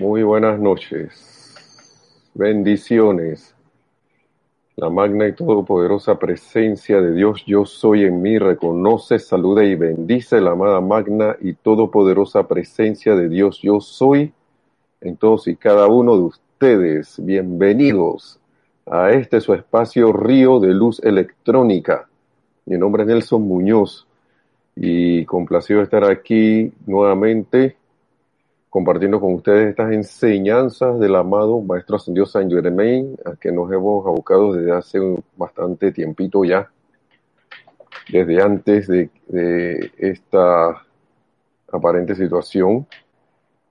Muy buenas noches. Bendiciones. La magna y todopoderosa presencia de Dios, yo soy en mí, reconoce, saluda y bendice la amada magna y todopoderosa presencia de Dios, yo soy en todos y cada uno de ustedes. Bienvenidos a este su espacio Río de Luz Electrónica. Mi nombre es Nelson Muñoz y complacido estar aquí nuevamente compartiendo con ustedes estas enseñanzas del amado Maestro Ascendido San Germain, a que nos hemos abocado desde hace bastante tiempito ya, desde antes de, esta aparente situación.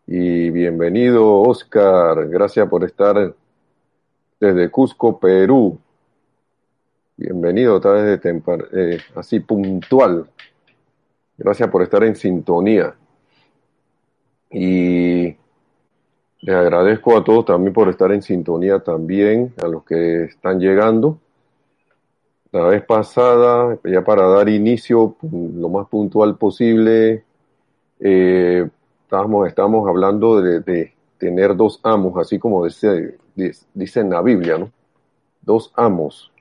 Y bienvenido, Oscar, gracias por estar desde Cusco, Perú. Bienvenido, otra vez de eh, así puntual. Gracias por estar en sintonía. Y les agradezco a todos también por estar en sintonía también, a los que están llegando. La vez pasada, ya para dar inicio lo más puntual posible, eh, estábamos, estamos hablando de, de, tener dos amos, así como dice, dice en la Biblia, ¿no? Dos amos.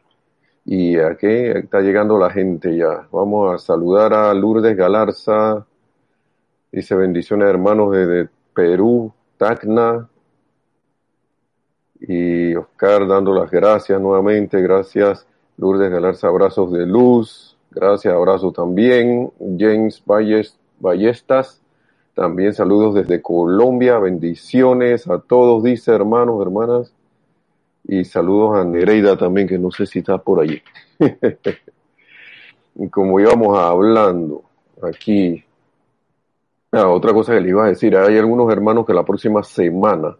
Y aquí está llegando la gente ya. Vamos a saludar a Lourdes Galarza, Dice bendiciones hermanos desde Perú, Tacna. Y Oscar dando las gracias nuevamente. Gracias Lourdes Galarza, abrazos de luz. Gracias, abrazo también. James Ballestas. También saludos desde Colombia. Bendiciones a todos, dice hermanos, hermanas. Y saludos a Nereida también, que no sé si está por allí. como íbamos hablando aquí, Ah, otra cosa que le iba a decir, hay algunos hermanos que la próxima semana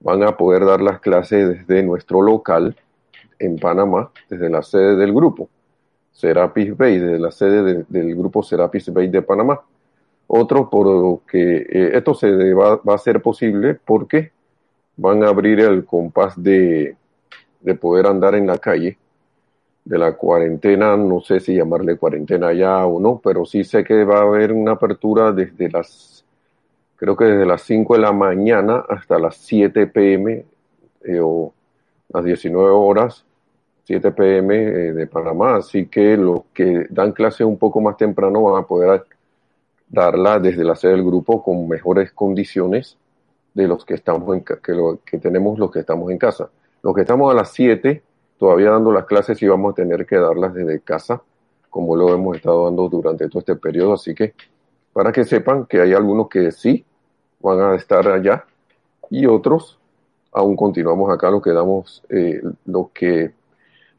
van a poder dar las clases desde nuestro local en Panamá, desde la sede del grupo, Serapis Bay, desde la sede del grupo Serapis Bay de Panamá. Otro porque eh, esto se va, va, a ser posible porque van a abrir el compás de, de poder andar en la calle de la cuarentena, no sé si llamarle cuarentena ya o no, pero sí sé que va a haber una apertura desde las, creo que desde las 5 de la mañana hasta las 7 pm eh, o las 19 horas, 7 pm eh, de Panamá, así que los que dan clase un poco más temprano van a poder darla desde la sede del grupo con mejores condiciones de los que estamos en, que, lo, que tenemos los que estamos en casa. Los que estamos a las 7 todavía dando las clases y vamos a tener que darlas desde casa, como lo hemos estado dando durante todo este periodo. Así que para que sepan que hay algunos que sí van a estar allá y otros aún continuamos acá, lo que damos, eh, lo que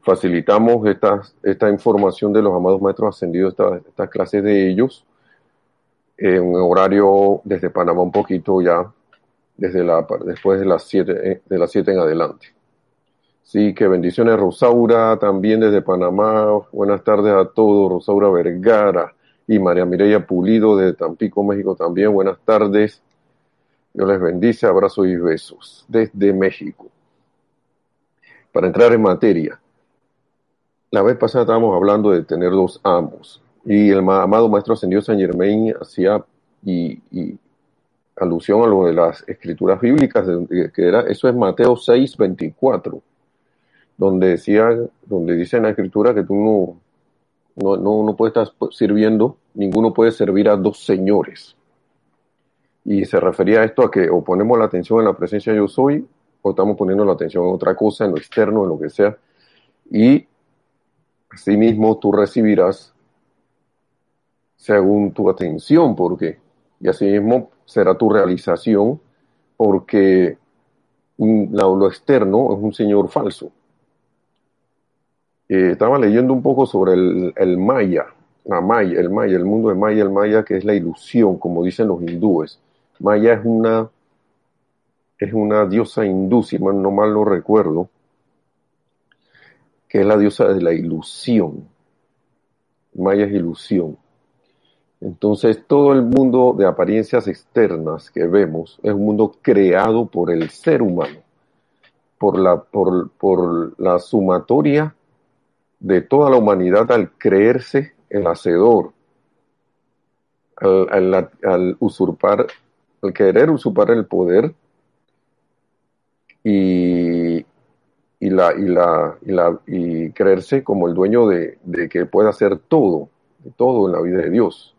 facilitamos esta, esta información de los amados maestros ascendidos, estas esta clases de ellos, en un horario desde Panamá un poquito ya, desde la, después de las 7 eh, de las siete en adelante. Sí, que bendiciones Rosaura, también desde Panamá. Buenas tardes a todos, Rosaura Vergara y María Mireya Pulido desde Tampico, México también. Buenas tardes. Dios les bendice, abrazos y besos desde México. Para entrar en materia, la vez pasada estábamos hablando de tener dos amos y el amado Maestro Ascendido San Germain hacía y, y alusión a lo de las escrituras bíblicas, que era, eso es Mateo 6, 24 donde decía, donde dice en la escritura que tú no, no, no, no puedes estar sirviendo, ninguno puede servir a dos señores. Y se refería a esto a que o ponemos la atención en la presencia yo soy, o estamos poniendo la atención en otra cosa, en lo externo, en lo que sea. Y asimismo tú recibirás según tu atención, porque, y asimismo será tu realización, porque lo externo es un señor falso eh, estaba leyendo un poco sobre el, el, Maya, la Maya, el Maya, el mundo de Maya, el Maya que es la ilusión, como dicen los hindúes. Maya es una, es una diosa hindú, si no mal lo recuerdo, que es la diosa de la ilusión. Maya es ilusión. Entonces, todo el mundo de apariencias externas que vemos es un mundo creado por el ser humano, por la, por, por la sumatoria de toda la humanidad al creerse el hacedor, al, al, al, usurpar, al querer usurpar el poder y, y, la, y, la, y, la, y creerse como el dueño de, que puede hacer todo, de todo en la vida de Dios.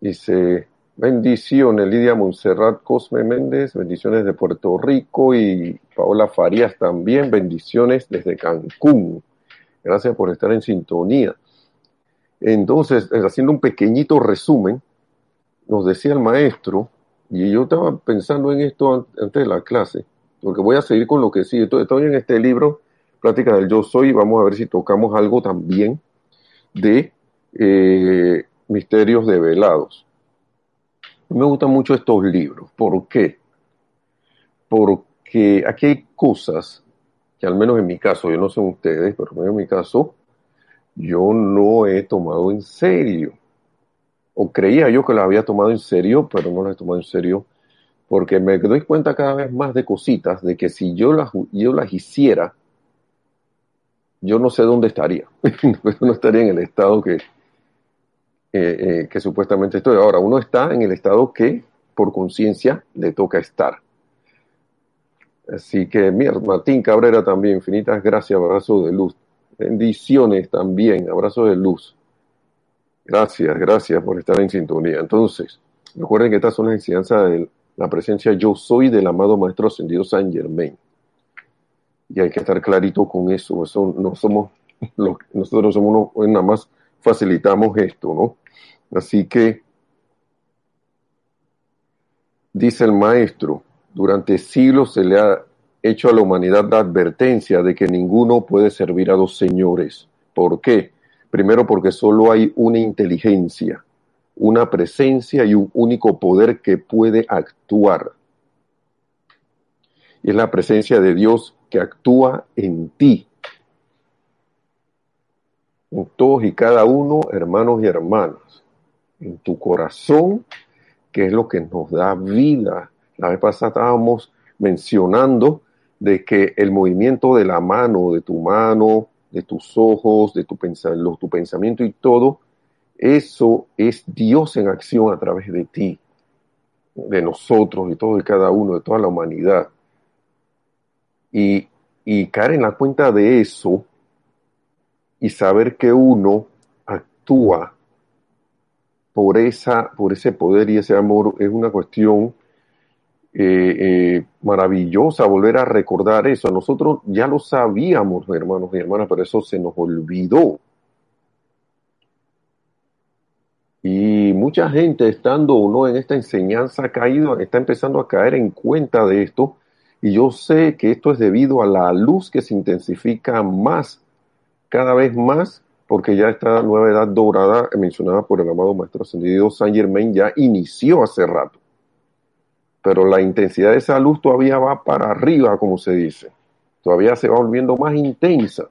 Dice, bendiciones Lidia Montserrat Cosme Méndez, bendiciones de Puerto Rico y Paola Farías también, bendiciones desde Cancún. Gracias por estar en sintonía. Entonces, eh, haciendo un pequeñito resumen, nos decía el maestro, y yo estaba pensando en esto antes de la clase, porque voy a seguir con lo que sigue. Estoy en este libro, Plática del Yo Soy, y vamos a ver si tocamos algo también de eh, misterios develados. Me gustan mucho estos libros. ¿Por qué? Porque aquí hay cosas que al menos en mi caso, yo no sé ustedes, pero en mi caso, yo no he tomado en serio. O creía yo que las había tomado en serio, pero no las he tomado en serio porque me doy cuenta cada vez más de cositas de que si yo las, yo las hiciera, yo no sé dónde estaría. no estaría en el estado que, eh, que supuestamente estoy. Ahora, uno está en el estado que por conciencia le toca estar. Así que, mira, Martín Cabrera también, infinitas gracias, abrazo de luz. Bendiciones también, abrazo de luz. Gracias, gracias por estar en sintonía. Entonces, recuerden que estas son las enseñanzas de la presencia yo soy del amado Maestro Ascendido San Germain. Y hay que estar clarito con eso. eso no somos, nosotros somos nada más facilitamos esto, ¿no? Así que, dice el maestro, durante siglos se le ha hecho a la humanidad la advertencia de que ninguno puede servir a dos señores. ¿Por qué? Primero porque solo hay una inteligencia, una presencia y un único poder que puede actuar. Y es la presencia de Dios que actúa en ti. En todos y cada uno, hermanos y hermanas en tu corazón, que es lo que nos da vida. La vez pasada estábamos mencionando de que el movimiento de la mano, de tu mano, de tus ojos, de tu, tu pensamiento y todo, eso es Dios en acción a través de ti, de nosotros, y todo y cada uno, de toda la humanidad. Y, y caer en la cuenta de eso y saber que uno actúa por, esa, por ese poder y ese amor es una cuestión eh, eh, maravillosa volver a recordar eso. Nosotros ya lo sabíamos, hermanos y hermanas, pero eso se nos olvidó. Y mucha gente estando o no en esta enseñanza ha caído, está empezando a caer en cuenta de esto. Y yo sé que esto es debido a la luz que se intensifica más, cada vez más, porque ya esta nueva edad dorada mencionada por el amado Maestro Ascendido Saint Germain ya inició hace rato. Pero la intensidad de esa luz todavía va para arriba, como se dice. Todavía se va volviendo más intensa.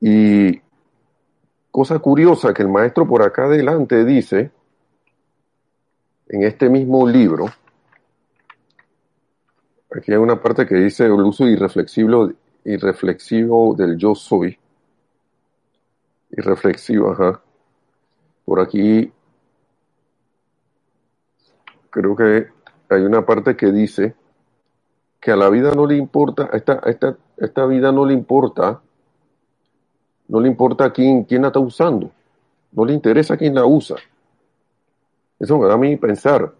Y cosa curiosa que el maestro por acá adelante dice, en este mismo libro, aquí hay una parte que dice el uso irreflexivo, irreflexivo del yo soy, y reflexiva, ajá. Por aquí creo que hay una parte que dice que a la vida no le importa, a esta, esta, esta vida no le importa, no le importa quién, quién la está usando, no le interesa quién la usa. Eso me da a mí pensar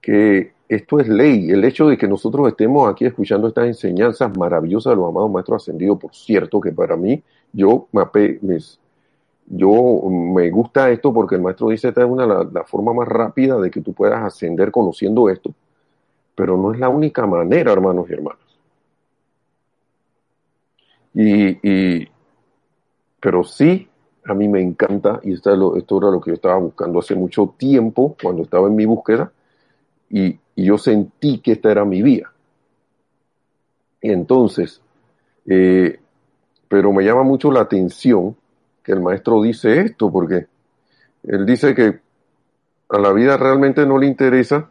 que esto es ley, el hecho de que nosotros estemos aquí escuchando estas enseñanzas maravillosas de los amados maestros ascendidos, por cierto, que para mí, yo me, me, yo me gusta esto porque el maestro dice esta es una la, forma más rápida de que tú puedas ascender conociendo esto, pero no es la única manera, hermanos y hermanas. Y, pero sí, a mí me encanta, y esto, era lo que yo estaba buscando hace mucho tiempo, cuando estaba en mi búsqueda, y, yo sentí que esta era mi vía. Y entonces, eh, pero me llama mucho la atención que el maestro dice esto, porque él dice que a la vida realmente no le interesa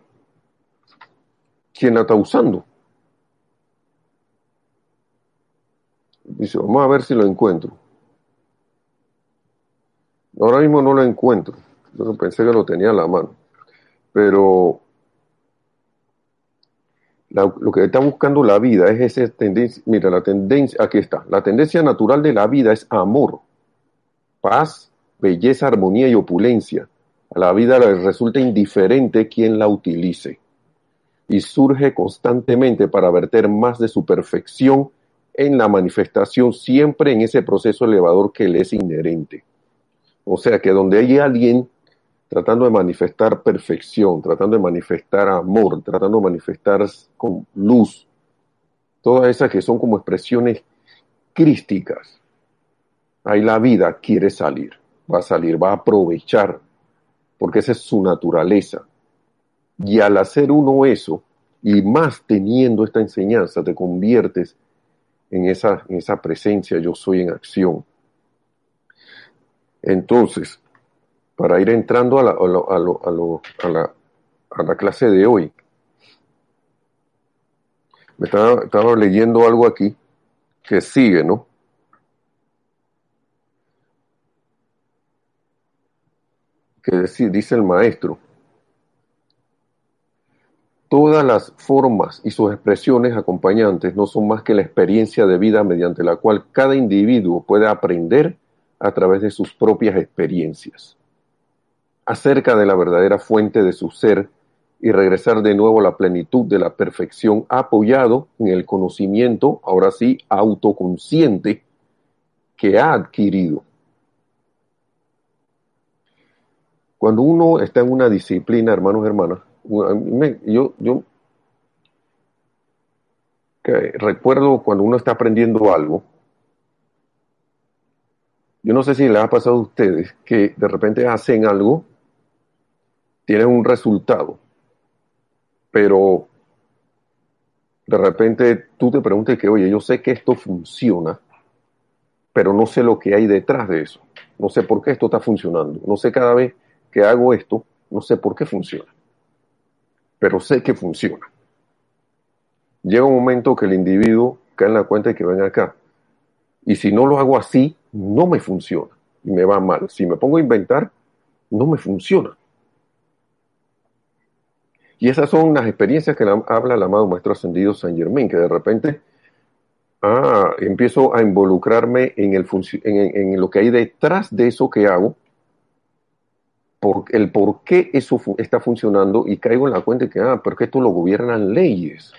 quién la está usando. Dice, vamos a ver si lo encuentro. Ahora mismo no lo encuentro. Yo pensé que lo tenía a la mano. Pero lo que está buscando la vida es esa tendencia, mira, la tendencia, aquí está, la tendencia natural de la vida es amor, paz, belleza, armonía y opulencia. A la vida le resulta indiferente quien la utilice y surge constantemente para verter más de su perfección en la manifestación, siempre en ese proceso elevador que le es inherente. O sea que donde hay alguien tratando de manifestar perfección, tratando de manifestar amor, tratando de manifestar con luz, todas esas que son como expresiones crísticas, ahí la vida quiere salir, va a salir, va a aprovechar, porque esa es su naturaleza. Y al hacer uno eso, y más teniendo esta enseñanza, te conviertes en esa, en esa presencia, yo soy en acción. Entonces, para ir entrando a la, a lo- a lo- a la, a la clase de hoy, me estaba, estaba leyendo algo aquí que sigue, ¿no? Que dice, el maestro, todas las formas y sus expresiones acompañantes no son más que la experiencia de vida mediante la cual cada individuo puede aprender a través de sus propias experiencias acerca de la verdadera fuente de su ser y regresar de nuevo a la plenitud de la perfección apoyado en el conocimiento, ahora sí, autoconsciente que ha adquirido. Cuando uno está en una disciplina, hermanos y hermanas, yo, recuerdo cuando uno está aprendiendo algo, yo no sé si les ha pasado a ustedes que de repente hacen algo, tienen un resultado, pero de repente tú te preguntas que, oye, yo sé que esto funciona, pero no sé lo que hay detrás de eso. No sé por qué esto está funcionando. No sé cada vez que hago esto, no sé por qué funciona. Pero sé que funciona. Llega un momento que el individuo cae en la cuenta de que ven acá. Y si no lo hago así, no me funciona. Y me va mal. Si me pongo a inventar, no me funciona. Y esas son las experiencias que la- habla el amado Maestro Ascendido San Germain, que de repente ah, empiezo a involucrarme en lo que hay detrás de eso que hago, por, el por qué eso está funcionando y caigo en la cuenta de que, ah, porque esto lo gobiernan leyes.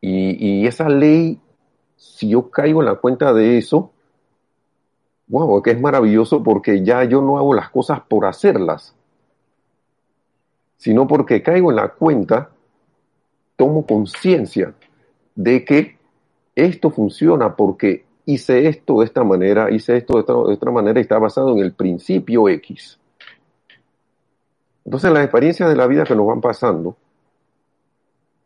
Y, y esa ley, si yo caigo en la cuenta de eso, wow, que es maravilloso porque ya yo no hago las cosas por hacerlas, sino porque caigo en la cuenta, tomo conciencia de que esto funciona porque hice esto de esta manera, hice esto de esta, manera y está basado en el principio X. Entonces las experiencias de la vida que nos van pasando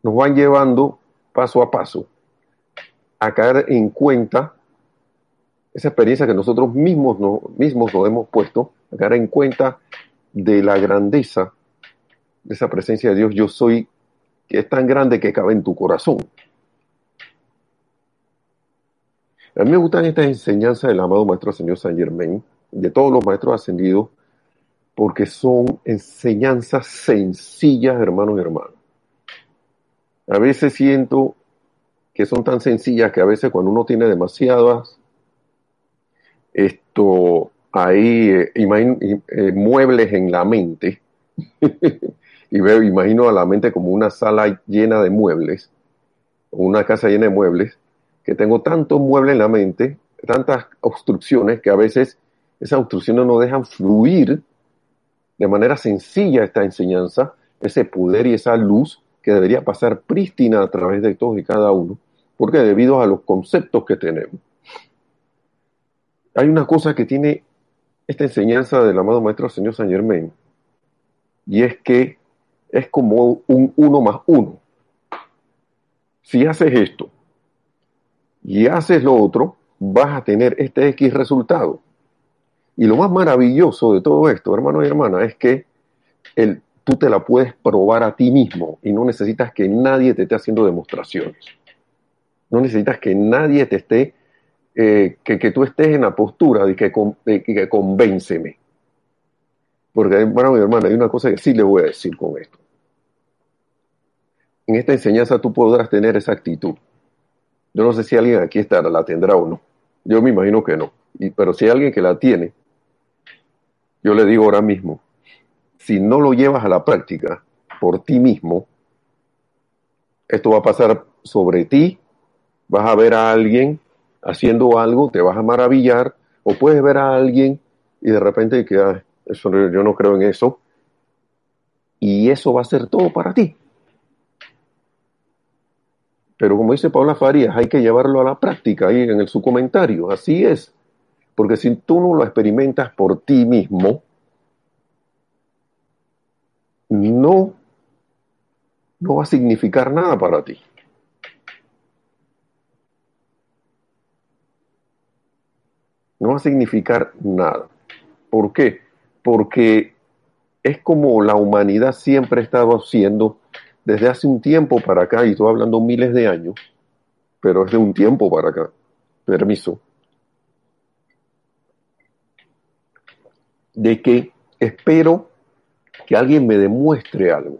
nos van llevando paso a paso a caer en cuenta esa experiencia que nosotros mismos, mismos nos hemos puesto, a caer en cuenta de la grandeza de esa presencia de Dios, yo soy, que es tan grande que cabe en tu corazón. A mí me gustan estas enseñanzas del amado Maestro Señor San Germain, de todos los maestros ascendidos, porque son enseñanzas sencillas, hermanos y hermanas. A veces siento que son tan sencillas que a veces cuando uno tiene demasiadas, esto, ahí, eh, eh, muebles en la mente, y veo, imagino a la mente como una sala llena de muebles, una casa llena de muebles, que tengo tantos muebles en la mente, tantas obstrucciones, que a veces esas obstrucciones no dejan fluir de manera sencilla esta enseñanza, ese poder y esa luz que debería pasar prístina a través de todos y cada uno, porque debido a los conceptos que tenemos. Hay una cosa que tiene esta enseñanza del amado Maestro Señor San Germain, y es que es como un uno más uno. Si haces esto y haces lo otro, vas a tener este X resultado. Y lo más maravilloso de todo esto, hermanos y hermanas, es que tú te la puedes probar a ti mismo y no necesitas que nadie te esté haciendo demostraciones. No necesitas que nadie te esté, eh, que, tú estés en la postura de que, de que convénceme. Porque, hermano y hermana, hay una cosa que sí le voy a decir con esto. en esta enseñanza tú podrás tener esa actitud. Yo no sé si alguien aquí estará, la tendrá o no. Yo me imagino que no. Y, pero si hay alguien que la tiene, yo le digo ahora mismo, si no lo llevas a la práctica por ti mismo, esto va a pasar sobre ti, vas a ver a alguien haciendo algo, te vas a maravillar, o puedes ver a alguien y de repente que eso, yo no creo en eso, y eso va a ser todo para ti. Pero como dice Paula Farías, hay que llevarlo a la práctica ahí en el, su comentario. Así es. Porque si tú no lo experimentas por ti mismo, no, no va a significar nada para ti. No va a significar nada. ¿Por qué? Porque es como la humanidad siempre ha estado haciendo desde hace un tiempo para acá, y estoy hablando miles de años, pero es de un tiempo para acá, permiso, de que espero que alguien me demuestre algo.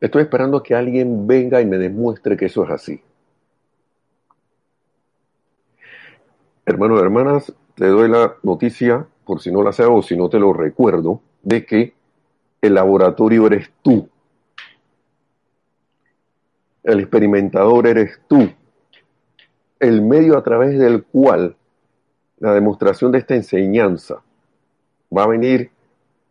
Estoy esperando que alguien venga y me demuestre que eso es así. Hermanos y hermanas, te doy la noticia, por si no la sé o si no te lo recuerdo, de que el laboratorio eres tú. El experimentador eres tú. El medio a través del cual la demostración de esta enseñanza va a venir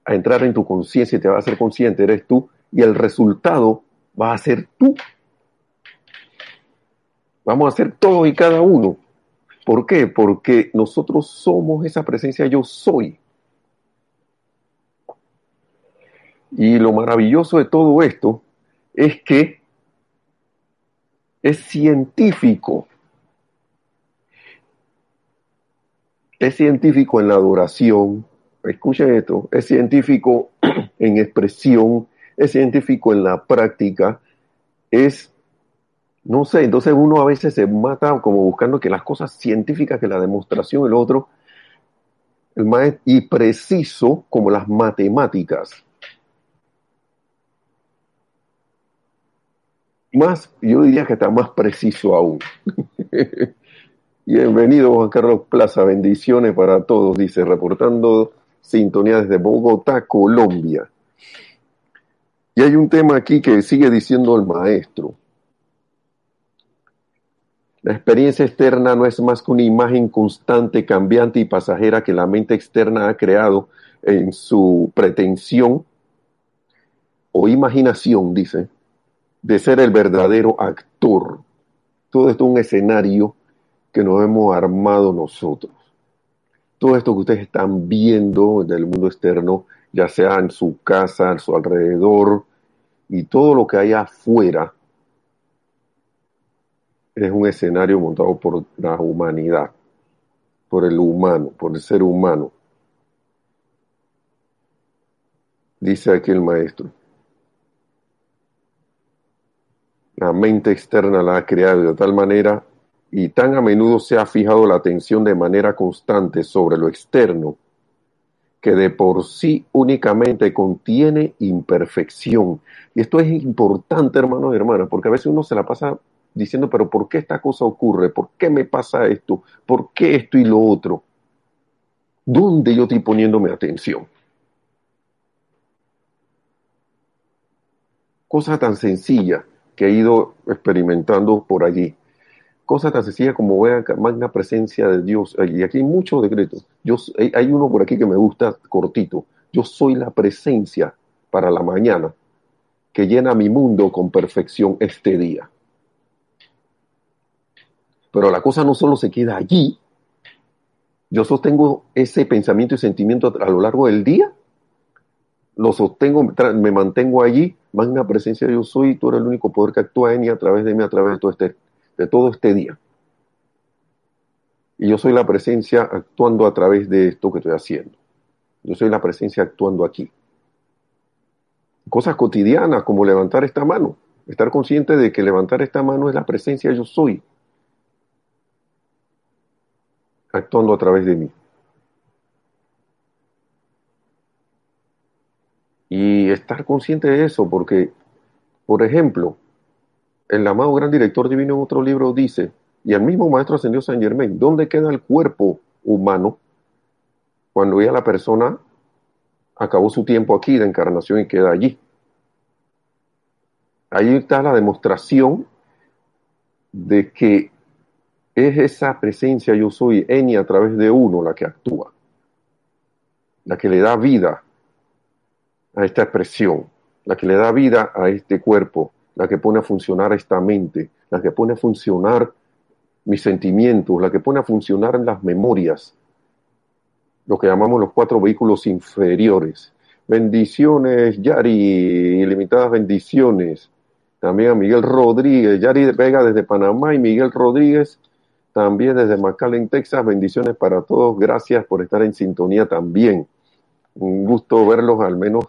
a entrar en tu conciencia y te va a hacer consciente, eres tú, y el resultado va a ser tú. Vamos a hacer todo y cada uno. ¿Por qué? Porque nosotros somos esa presencia yo soy. Y lo maravilloso de todo esto es que es científico. Es científico en la adoración. Escuchen esto. Es científico en expresión. Es científico en la práctica. Es, no sé, entonces uno a veces se mata como buscando que las cosas científicas, que la demostración, el otro, el más, y preciso como las matemáticas. Más, yo diría que está más preciso aún. Bienvenido Juan Carlos Plaza, bendiciones para todos, dice, reportando sintonía desde Bogotá, Colombia. Y hay un tema aquí que sigue diciendo el maestro. La experiencia externa no es más que una imagen constante, cambiante y pasajera que la mente externa ha creado en su pretensión o imaginación, dice, de ser el verdadero actor. Todo esto es un escenario que nos hemos armado nosotros. Todo esto que ustedes están viendo del mundo externo, ya sea en su casa, a su alrededor, y todo lo que hay afuera, es un escenario montado por la humanidad, por el humano, por el ser humano. Dice aquí el maestro. La mente externa la ha creado de tal manera y tan a menudo se ha fijado la atención de manera constante sobre lo externo, que de por sí únicamente contiene imperfección. Y esto es importante, hermanos y hermanas, porque a veces uno se la pasa diciendo, pero ¿por qué esta cosa ocurre? ¿Por qué me pasa esto? ¿Por qué esto y lo otro? ¿Dónde yo estoy poniéndome atención? Cosa tan sencilla que he ido experimentando por allí. Cosa tan sencilla como vean magna presencia de Dios. Y aquí hay muchos decretos. Yo, hay uno por aquí que me gusta cortito. Yo soy la presencia para la mañana que llena mi mundo con perfección este día. Pero la cosa no solo se queda allí. Yo sostengo ese pensamiento y sentimiento a lo largo del día. Lo sostengo, me mantengo allí magna presencia yo soy, tú eres el único poder que actúa en y a través de mí, a través de todo este, de todo este día. Y yo soy la presencia actuando a través de esto que estoy haciendo. Yo soy la presencia actuando aquí. Cosas cotidianas como levantar esta mano. Estar consciente de que levantar esta mano es la presencia yo soy. Actuando a través de mí. Y estar consciente de eso, porque, por ejemplo, el amado gran director divino en otro libro dice, y el mismo maestro ascendió San Germain, ¿dónde queda el cuerpo humano cuando ya la persona acabó su tiempo aquí de encarnación y queda allí? Ahí está la demostración de que es esa presencia yo soy, Eni, a través de uno la que actúa, la que le da vida a esta expresión, la que le da vida a este cuerpo, la que pone a funcionar esta mente, la que pone a funcionar mis sentimientos, la que pone a funcionar en las memorias, lo que llamamos los cuatro vehículos inferiores. Bendiciones, Yari, ilimitadas bendiciones. También a Miguel Rodríguez, Yari Vega desde Panamá y Miguel Rodríguez también desde McAllen, Texas. Bendiciones para todos. Gracias por estar en sintonía también. Un gusto verlos al menos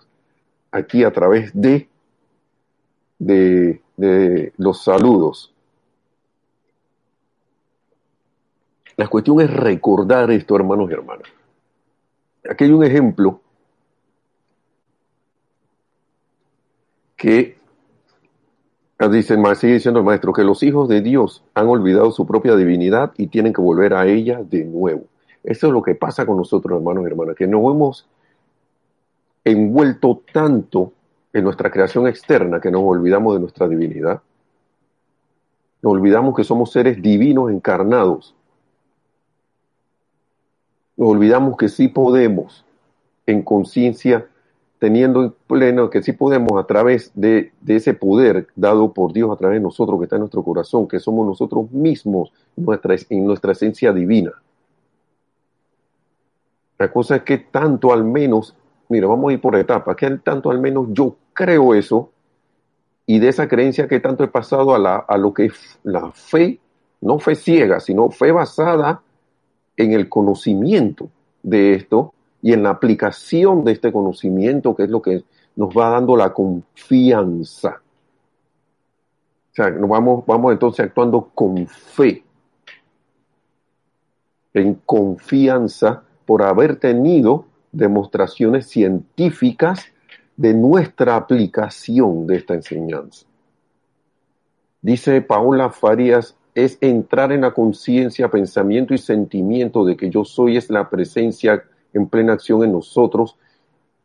aquí a través de, de, los saludos. La cuestión es recordar esto, hermanos y hermanas. Aquí hay un ejemplo que dice, sigue diciendo el maestro, que los hijos de Dios han olvidado su propia divinidad y tienen que volver a ella de nuevo. Eso es lo que pasa con nosotros, hermanos y hermanas, que nos hemos envuelto tanto en nuestra creación externa que nos olvidamos de nuestra divinidad. Nos olvidamos que somos seres divinos encarnados. Nos olvidamos que sí podemos, en conciencia, teniendo en pleno que sí podemos a través de, de, ese poder dado por Dios a través de nosotros que está en nuestro corazón, que somos nosotros mismos nuestra, en nuestra esencia divina. La cosa es que tanto al menos mira, vamos a ir por etapas, que tanto al menos yo creo eso, y de esa creencia que tanto he pasado a, la, a lo que es la fe, no fe ciega, sino fe basada en el conocimiento de esto y en la aplicación de este conocimiento, que es lo que nos va dando la confianza. O sea, nos vamos, vamos entonces actuando con fe, en confianza por haber tenido demostraciones científicas de nuestra aplicación de esta enseñanza. Dice Paula Farías, es entrar en la conciencia, pensamiento y sentimiento de que yo soy es la presencia en plena acción en nosotros.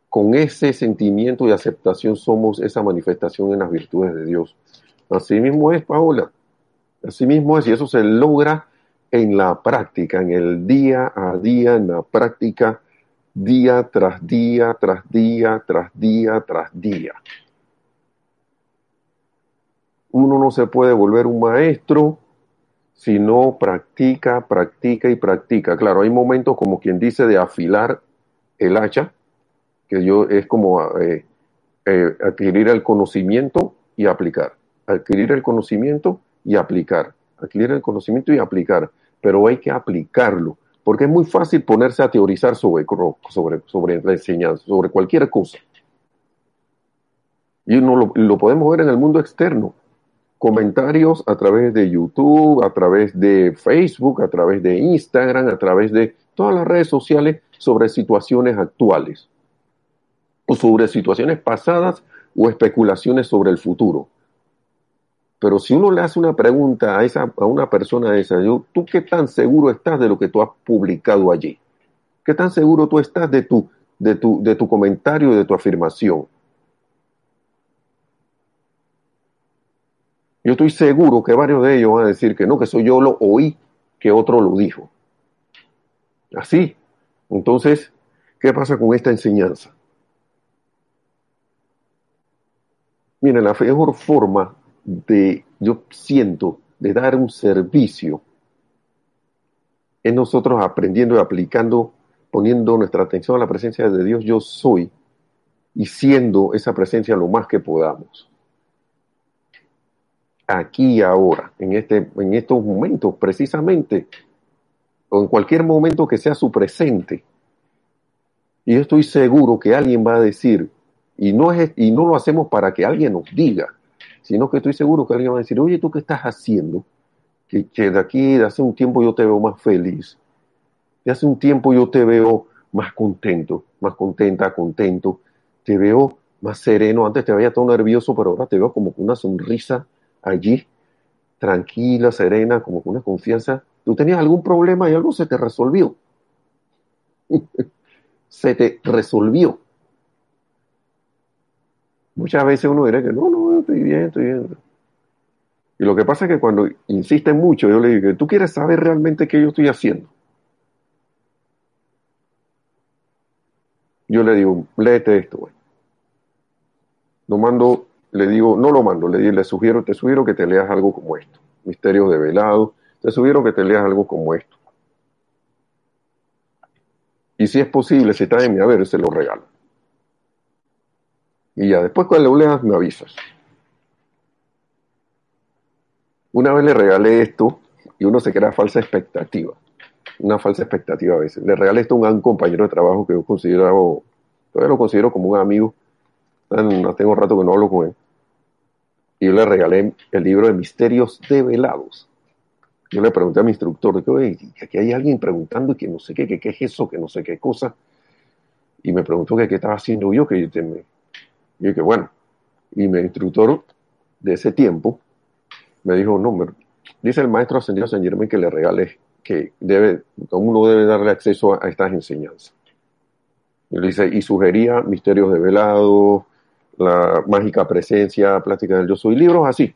Con ese sentimiento y aceptación somos esa manifestación en las virtudes de Dios. Así mismo es, Paula. Así mismo es, y eso se logra en la práctica, en el día a día, en la práctica día tras día, tras día, tras día, tras día. Uno no se puede volver un maestro si no practica, practica y practica. Claro, hay momentos como quien dice de afilar el hacha, que yo es como eh, eh, adquirir el conocimiento y aplicar. Adquirir el conocimiento y aplicar. Adquirir el conocimiento y aplicar. Pero hay que aplicarlo porque es muy fácil ponerse a teorizar sobre, sobre, la enseñanza, sobre cualquier cosa. Y uno lo, lo podemos ver en el mundo externo. Comentarios a través de YouTube, a través de Facebook, a través de Instagram, a través de todas las redes sociales sobre situaciones actuales o sobre situaciones pasadas o especulaciones sobre el futuro. Pero si uno le hace una pregunta a, esa, a una persona de esa, ¿tú qué tan seguro estás de lo que tú has publicado allí? ¿Qué tan seguro tú estás de tu, de tu, de tu comentario, de tu afirmación? Yo estoy seguro que varios de ellos van a decir que no, que eso yo lo oí, que otro lo dijo. Así. Entonces, ¿qué pasa con esta enseñanza? Miren, la mejor forma de, yo siento, de dar un servicio, es nosotros aprendiendo y aplicando, poniendo nuestra atención a la presencia de Dios, yo soy, y siendo esa presencia lo más que podamos. Aquí y ahora, en, este, en estos momentos, precisamente, o en cualquier momento que sea su presente. Y yo estoy seguro que alguien va a decir, y no, es, y no lo hacemos para que alguien nos diga, sino que estoy seguro que alguien va a decir, oye, ¿tú qué estás haciendo? Que, de aquí, de hace un tiempo yo te veo más feliz. De hace un tiempo yo te veo más contento, más contenta, contento. Te veo más sereno. Antes te veía todo nervioso, pero ahora te veo como con una sonrisa allí, tranquila, serena, como con una confianza. ¿Tú tenías algún problema y algo se te resolvió? se te resolvió. Muchas veces uno dirá que no, no, estoy bien, estoy bien. Y lo que pasa es que cuando insiste mucho, yo le digo, tú quieres saber realmente qué yo estoy haciendo. Yo le digo, léete esto, güey. Lo mando, le digo, no lo mando, le, le sugiero, te sugiero que te leas algo como esto. Misterios de velado, te sugiero que te leas algo como esto. Y si es posible, si está en mi haber, se lo regalo. Y ya, después cuando leas, me avisas. Una vez le regalé esto y uno se crea falsa expectativa. Una falsa expectativa a veces. Le regalé esto a un compañero de trabajo que yo considero, todavía lo considero como un amigo. No tengo rato que no hablo con él. Y yo le regalé el libro de Misterios Develados. Yo le pregunté a mi instructor, que aquí hay alguien preguntando que no sé qué, que qué es eso, que no sé qué cosa. Y me preguntó que qué estaba haciendo yo, que yo, y que bueno. Y mi instructor de ese tiempo me dijo, no, dice el maestro ascendido San Germán que le regale, que debe, uno debe darle acceso a, estas enseñanzas. Y, dice, y sugería misterios de velado, la mágica presencia, plática del yo soy, libros así.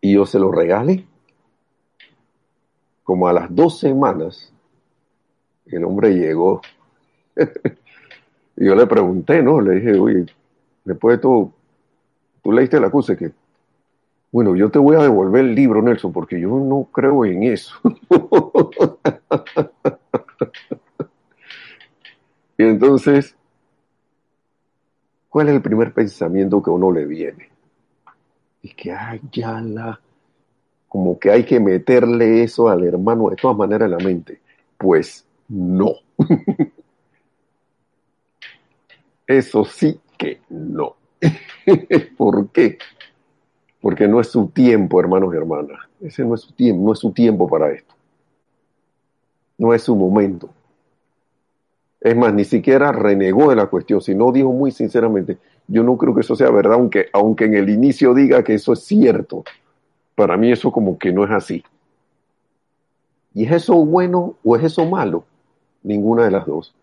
Y yo se los regale. Como a las dos semanas, el hombre llegó. y yo le pregunté, ¿no? Le dije, oye, después de todo, tú leíste la cosa que bueno, yo te voy a devolver el libro, Nelson, porque yo no creo en eso. y entonces, ¿cuál es el primer pensamiento que a uno le viene? Es que, ay, ya la, como que hay que meterle eso al hermano de todas maneras en la mente. Pues no. eso sí que no. ¿Por qué? porque no es su tiempo, hermanos y hermanas. Ese no es su tiempo, no es su tiempo para esto. No es su momento. Es más, ni siquiera renegó de la cuestión, sino dijo muy sinceramente, yo no creo que eso sea verdad, aunque, aunque en el inicio diga que eso es cierto. Para mí eso como que no es así. ¿Y es eso bueno o es eso malo? Ninguna de las dos.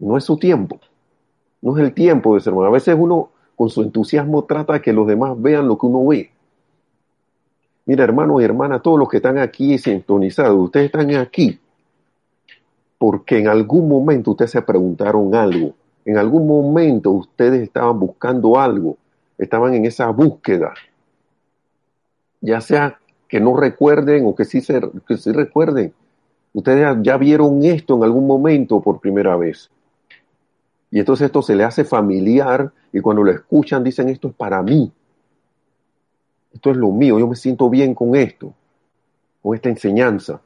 No es su tiempo. No es el tiempo de ser hermano. A veces uno con su entusiasmo trata de que los demás vean lo que uno ve. Mira, hermanos y hermanas, todos los que están aquí sintonizados, ustedes están aquí porque en algún momento ustedes se preguntaron algo, en algún momento ustedes estaban buscando algo, estaban en esa búsqueda, ya sea que no recuerden o que sí, se, que sí recuerden. Ustedes ya vieron esto en algún momento por primera vez. Y entonces esto se le hace familiar y cuando lo escuchan dicen esto es para mí. Esto es lo mío, yo me siento bien con esto, con esta enseñanza.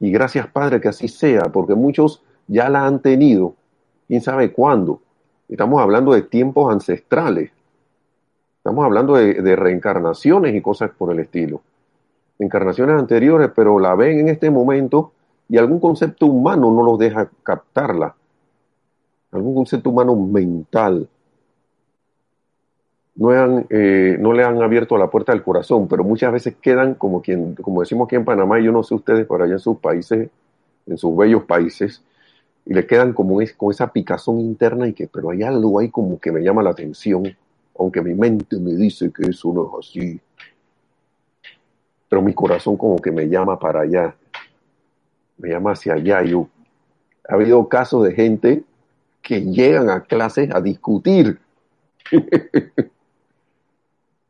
Y gracias Padre que así sea, porque muchos ya la han tenido, quién sabe cuándo. Estamos hablando de tiempos ancestrales. Estamos hablando de, de reencarnaciones y cosas por el estilo. Encarnaciones anteriores, pero la ven en este momento y algún concepto humano no los deja captarla algún concepto humano mental. No, eh, no le han abierto la puerta del corazón, pero muchas veces quedan como quien, como decimos aquí en Panamá, yo no sé ustedes por allá en sus países, en sus bellos países, y le quedan como con esa picazón interna y que, pero hay algo ahí como que me llama la atención, aunque mi mente me dice que eso no es así. Pero mi corazón como que me llama para allá, me llama hacia allá. Yo, ha habido casos de gente que llegan a clases a discutir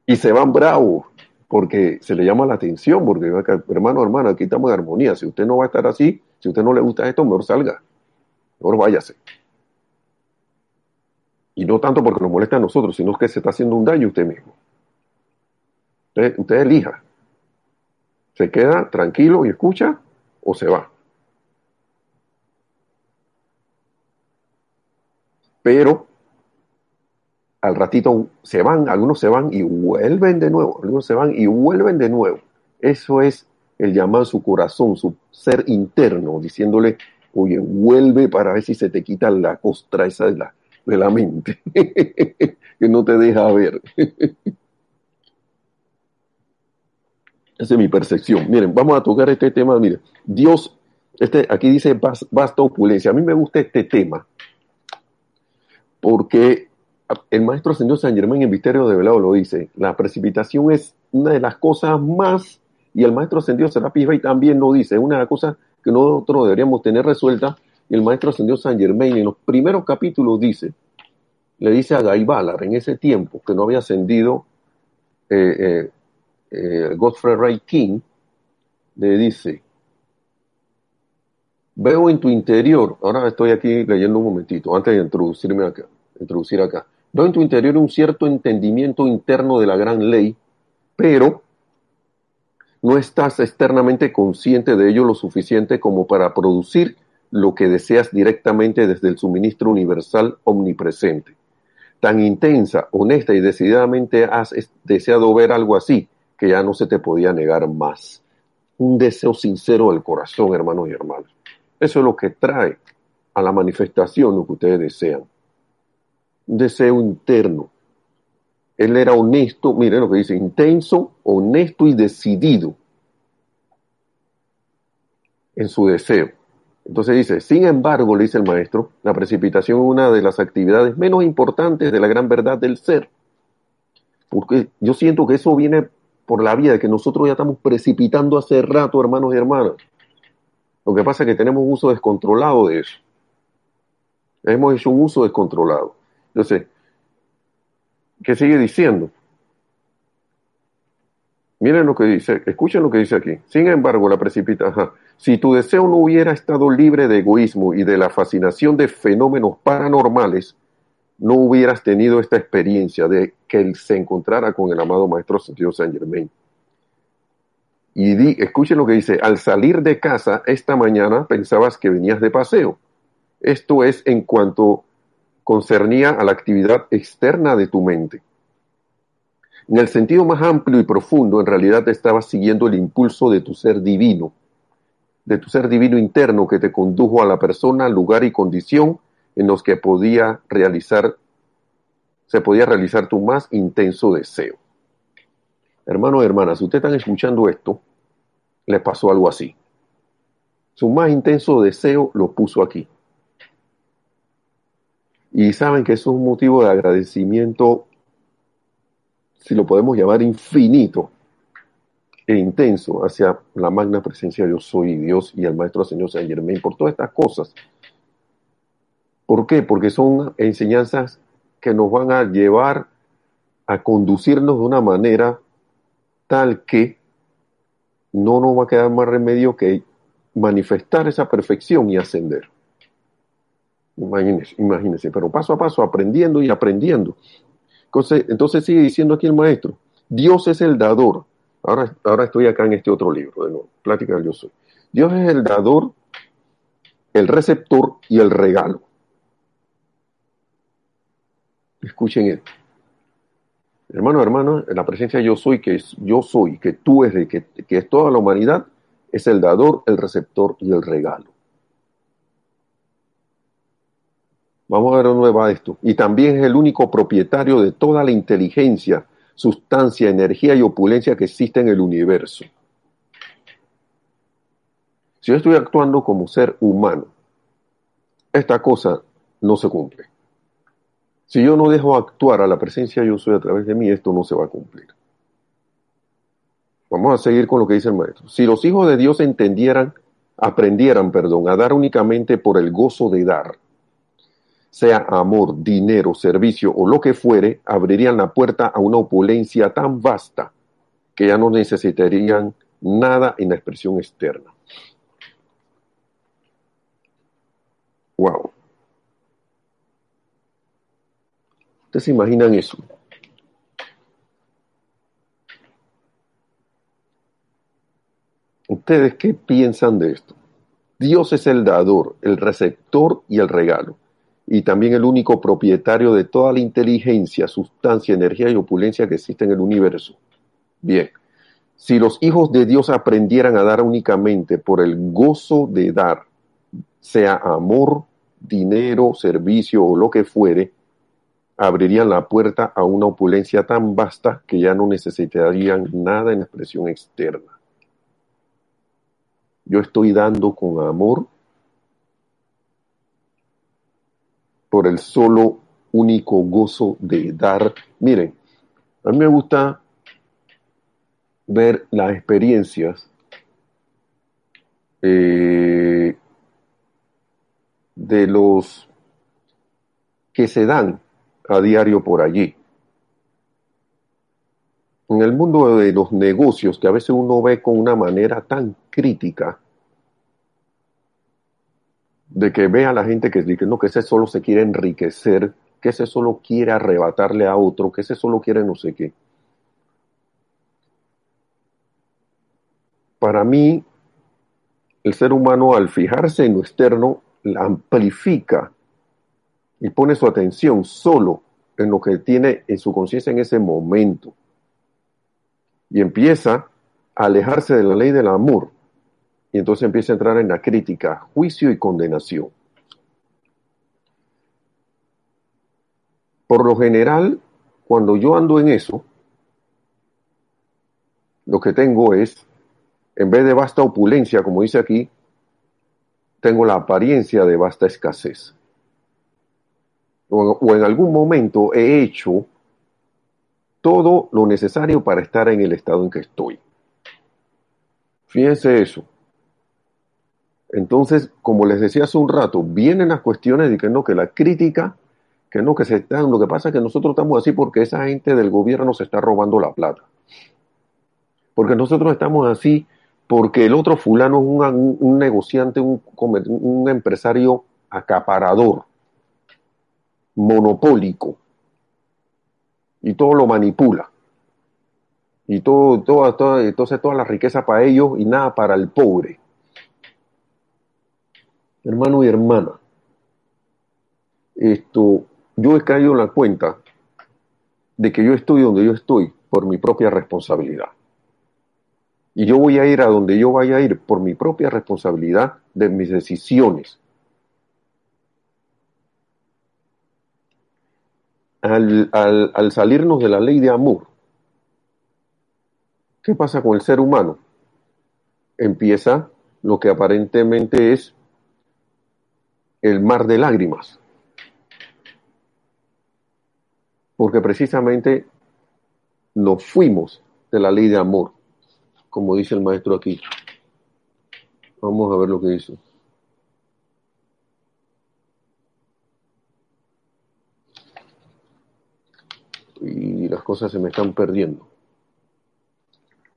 y se van bravos porque se le llama la atención, porque hermano, hermano, aquí estamos en armonía. Si usted no va a estar así, si usted no le gusta esto, mejor salga, mejor váyase. Y no tanto porque nos molesta a nosotros, sino que se está haciendo un daño usted mismo. Usted, usted elija. ¿Se queda tranquilo y escucha o se va? Pero al ratito se van, algunos se van y vuelven de nuevo, algunos se van y vuelven de nuevo. Eso es el llamar su corazón, su ser interno, diciéndole, oye, vuelve para ver si se te quita la costra esa, la, de la mente, que no te deja ver. Esa es mi percepción. Miren, vamos a tocar este tema. Miren, Dios, este, aquí dice vasta opulencia. A mí me gusta este tema porque el maestro señor San Germán en Misterio de Velado lo dice. La precipitación es una de las cosas más, y el maestro ascendido Serapis Bey también lo dice, una de las cosas que nosotros deberíamos tener resuelta. Y el maestro ascendido San Germán en los primeros capítulos dice, le dice a Gaibalar en ese tiempo que no había ascendido eh, eh, eh, Godfrey Ray King, le dice, veo en tu interior, ahora estoy aquí leyendo un momentito, antes de introducirme acá, introducir acá, veo en tu interior un cierto entendimiento interno de la gran ley, pero no estás externamente consciente de ello lo suficiente como para producir lo que deseas directamente desde el suministro universal omnipresente. Tan intensa, honesta y decididamente has deseado ver algo así, que ya no se te podía negar más. Un deseo sincero del corazón, hermanos y hermanas. Eso es lo que trae a la manifestación lo que ustedes desean. Un deseo interno. Él era honesto, miren lo que dice, intenso, honesto y decidido en su deseo. Entonces dice, sin embargo, le dice el maestro, la precipitación es una de las actividades menos importantes de la gran verdad del ser. Porque yo siento que eso viene por la vida, que nosotros ya estamos precipitando hace rato, hermanos y hermanas. Lo que pasa es que tenemos un uso descontrolado de eso. Hemos hecho un uso descontrolado. Entonces, ¿qué sigue diciendo? Miren lo que dice, escuchen lo que dice aquí. Sin embargo, la precipitación, si tu deseo no hubiera estado libre de egoísmo y de la fascinación de fenómenos paranormales, no hubieras tenido esta experiencia de que él se encontrara con el amado Maestro Sentido San Germain. Y di, escuchen lo que dice, al salir de casa esta mañana pensabas que venías de paseo. Esto es en cuanto concernía a la actividad externa de tu mente. En el sentido más amplio y profundo, en realidad estabas siguiendo el impulso de tu ser divino, de tu ser divino interno que te condujo a la persona, lugar y condición en los que podía realizar, se podía realizar tu más intenso deseo. Hermanos y hermanas, si ustedes están escuchando esto, les pasó algo así. Su más intenso deseo lo puso aquí. Y saben que eso es un motivo de agradecimiento, si lo podemos llamar infinito e intenso, hacia la magna presencia yo soy Dios y el Maestro Señor San Germain por todas estas cosas ¿Por qué? Porque son enseñanzas que nos van a llevar a conducirnos de una manera tal que no nos va a quedar más remedio que manifestar esa perfección y ascender. Imagínense, imagínense, pero paso a paso, aprendiendo y aprendiendo. Entonces, entonces sigue diciendo aquí el maestro, Dios es el dador. Ahora, ahora estoy acá en este otro libro, de nuevo, Plática del Yo Soy. Dios es el dador, el receptor y el regalo. Escuchen esto. Hermano, hermano, la presencia yo soy, que es yo soy, que tú eres, que, que es toda la humanidad, es el dador, el receptor y el regalo. Vamos a ver dónde va esto. Y también es el único propietario de toda la inteligencia, sustancia, energía y opulencia que existe en el universo. Si yo estoy actuando como ser humano, esta cosa no se cumple. Si yo no dejo actuar a la presencia yo soy a través de mí, esto no se va a cumplir. Vamos a seguir con lo que dice el maestro. Si los hijos de Dios entendieran, aprendieran, perdón, a dar únicamente por el gozo de dar, sea amor, dinero, servicio o lo que fuere, abrirían la puerta a una opulencia tan vasta que ya no necesitarían nada en la expresión externa. Wow. ¿Ustedes se imaginan eso? ¿Ustedes qué piensan de esto? Dios es el dador, el receptor y el regalo, y también el único propietario de toda la inteligencia, sustancia, energía y opulencia que existe en el universo. Bien, si los hijos de Dios aprendieran a dar únicamente por el gozo de dar, sea amor, dinero, servicio o lo que fuere, abrirían la puerta a una opulencia tan vasta que ya no necesitarían nada en expresión externa. Yo estoy dando con amor por el solo único gozo de dar. Miren, a mí me gusta ver las experiencias eh, de los que se dan a diario por allí. En el mundo de los negocios, que a veces uno ve con una manera tan crítica, de que ve a la gente que dice, no, que ese solo se quiere enriquecer, que ese solo quiere arrebatarle a otro, que ese solo quiere no sé qué. Para mí, el ser humano al fijarse en lo externo, amplifica y pone su atención solo en lo que tiene en su conciencia en ese momento. Y empieza a alejarse de la ley del amor. Y entonces empieza a entrar en la crítica, juicio y condenación. Por lo general, cuando yo ando en eso, lo que tengo es, en vez de vasta opulencia, como dice aquí, tengo la apariencia de vasta escasez. O, en algún momento he hecho todo lo necesario para estar en el estado en que estoy. Fíjense eso. Entonces, como les decía hace un rato, vienen las cuestiones de que no, que la crítica, que no, que se están, lo que pasa es que nosotros estamos así porque esa gente del gobierno se está robando la plata. Porque nosotros estamos así porque el otro fulano es un, negociante, un, un empresario acaparador, monopólico, y todo lo manipula. Y todo, todo, todo, entonces toda la riqueza para ellos y nada para el pobre. Hermano y hermana, esto, yo he caído en la cuenta de que yo estoy donde yo estoy por mi propia responsabilidad. Y yo voy a ir a donde yo vaya a ir por mi propia responsabilidad de mis decisiones. Al, al, salirnos de la ley de amor, ¿qué pasa con el ser humano? Empieza lo que aparentemente es el mar de lágrimas. Porque precisamente nos fuimos de la ley de amor como dice el maestro aquí. Vamos a ver lo que dice. Y las cosas se me están perdiendo.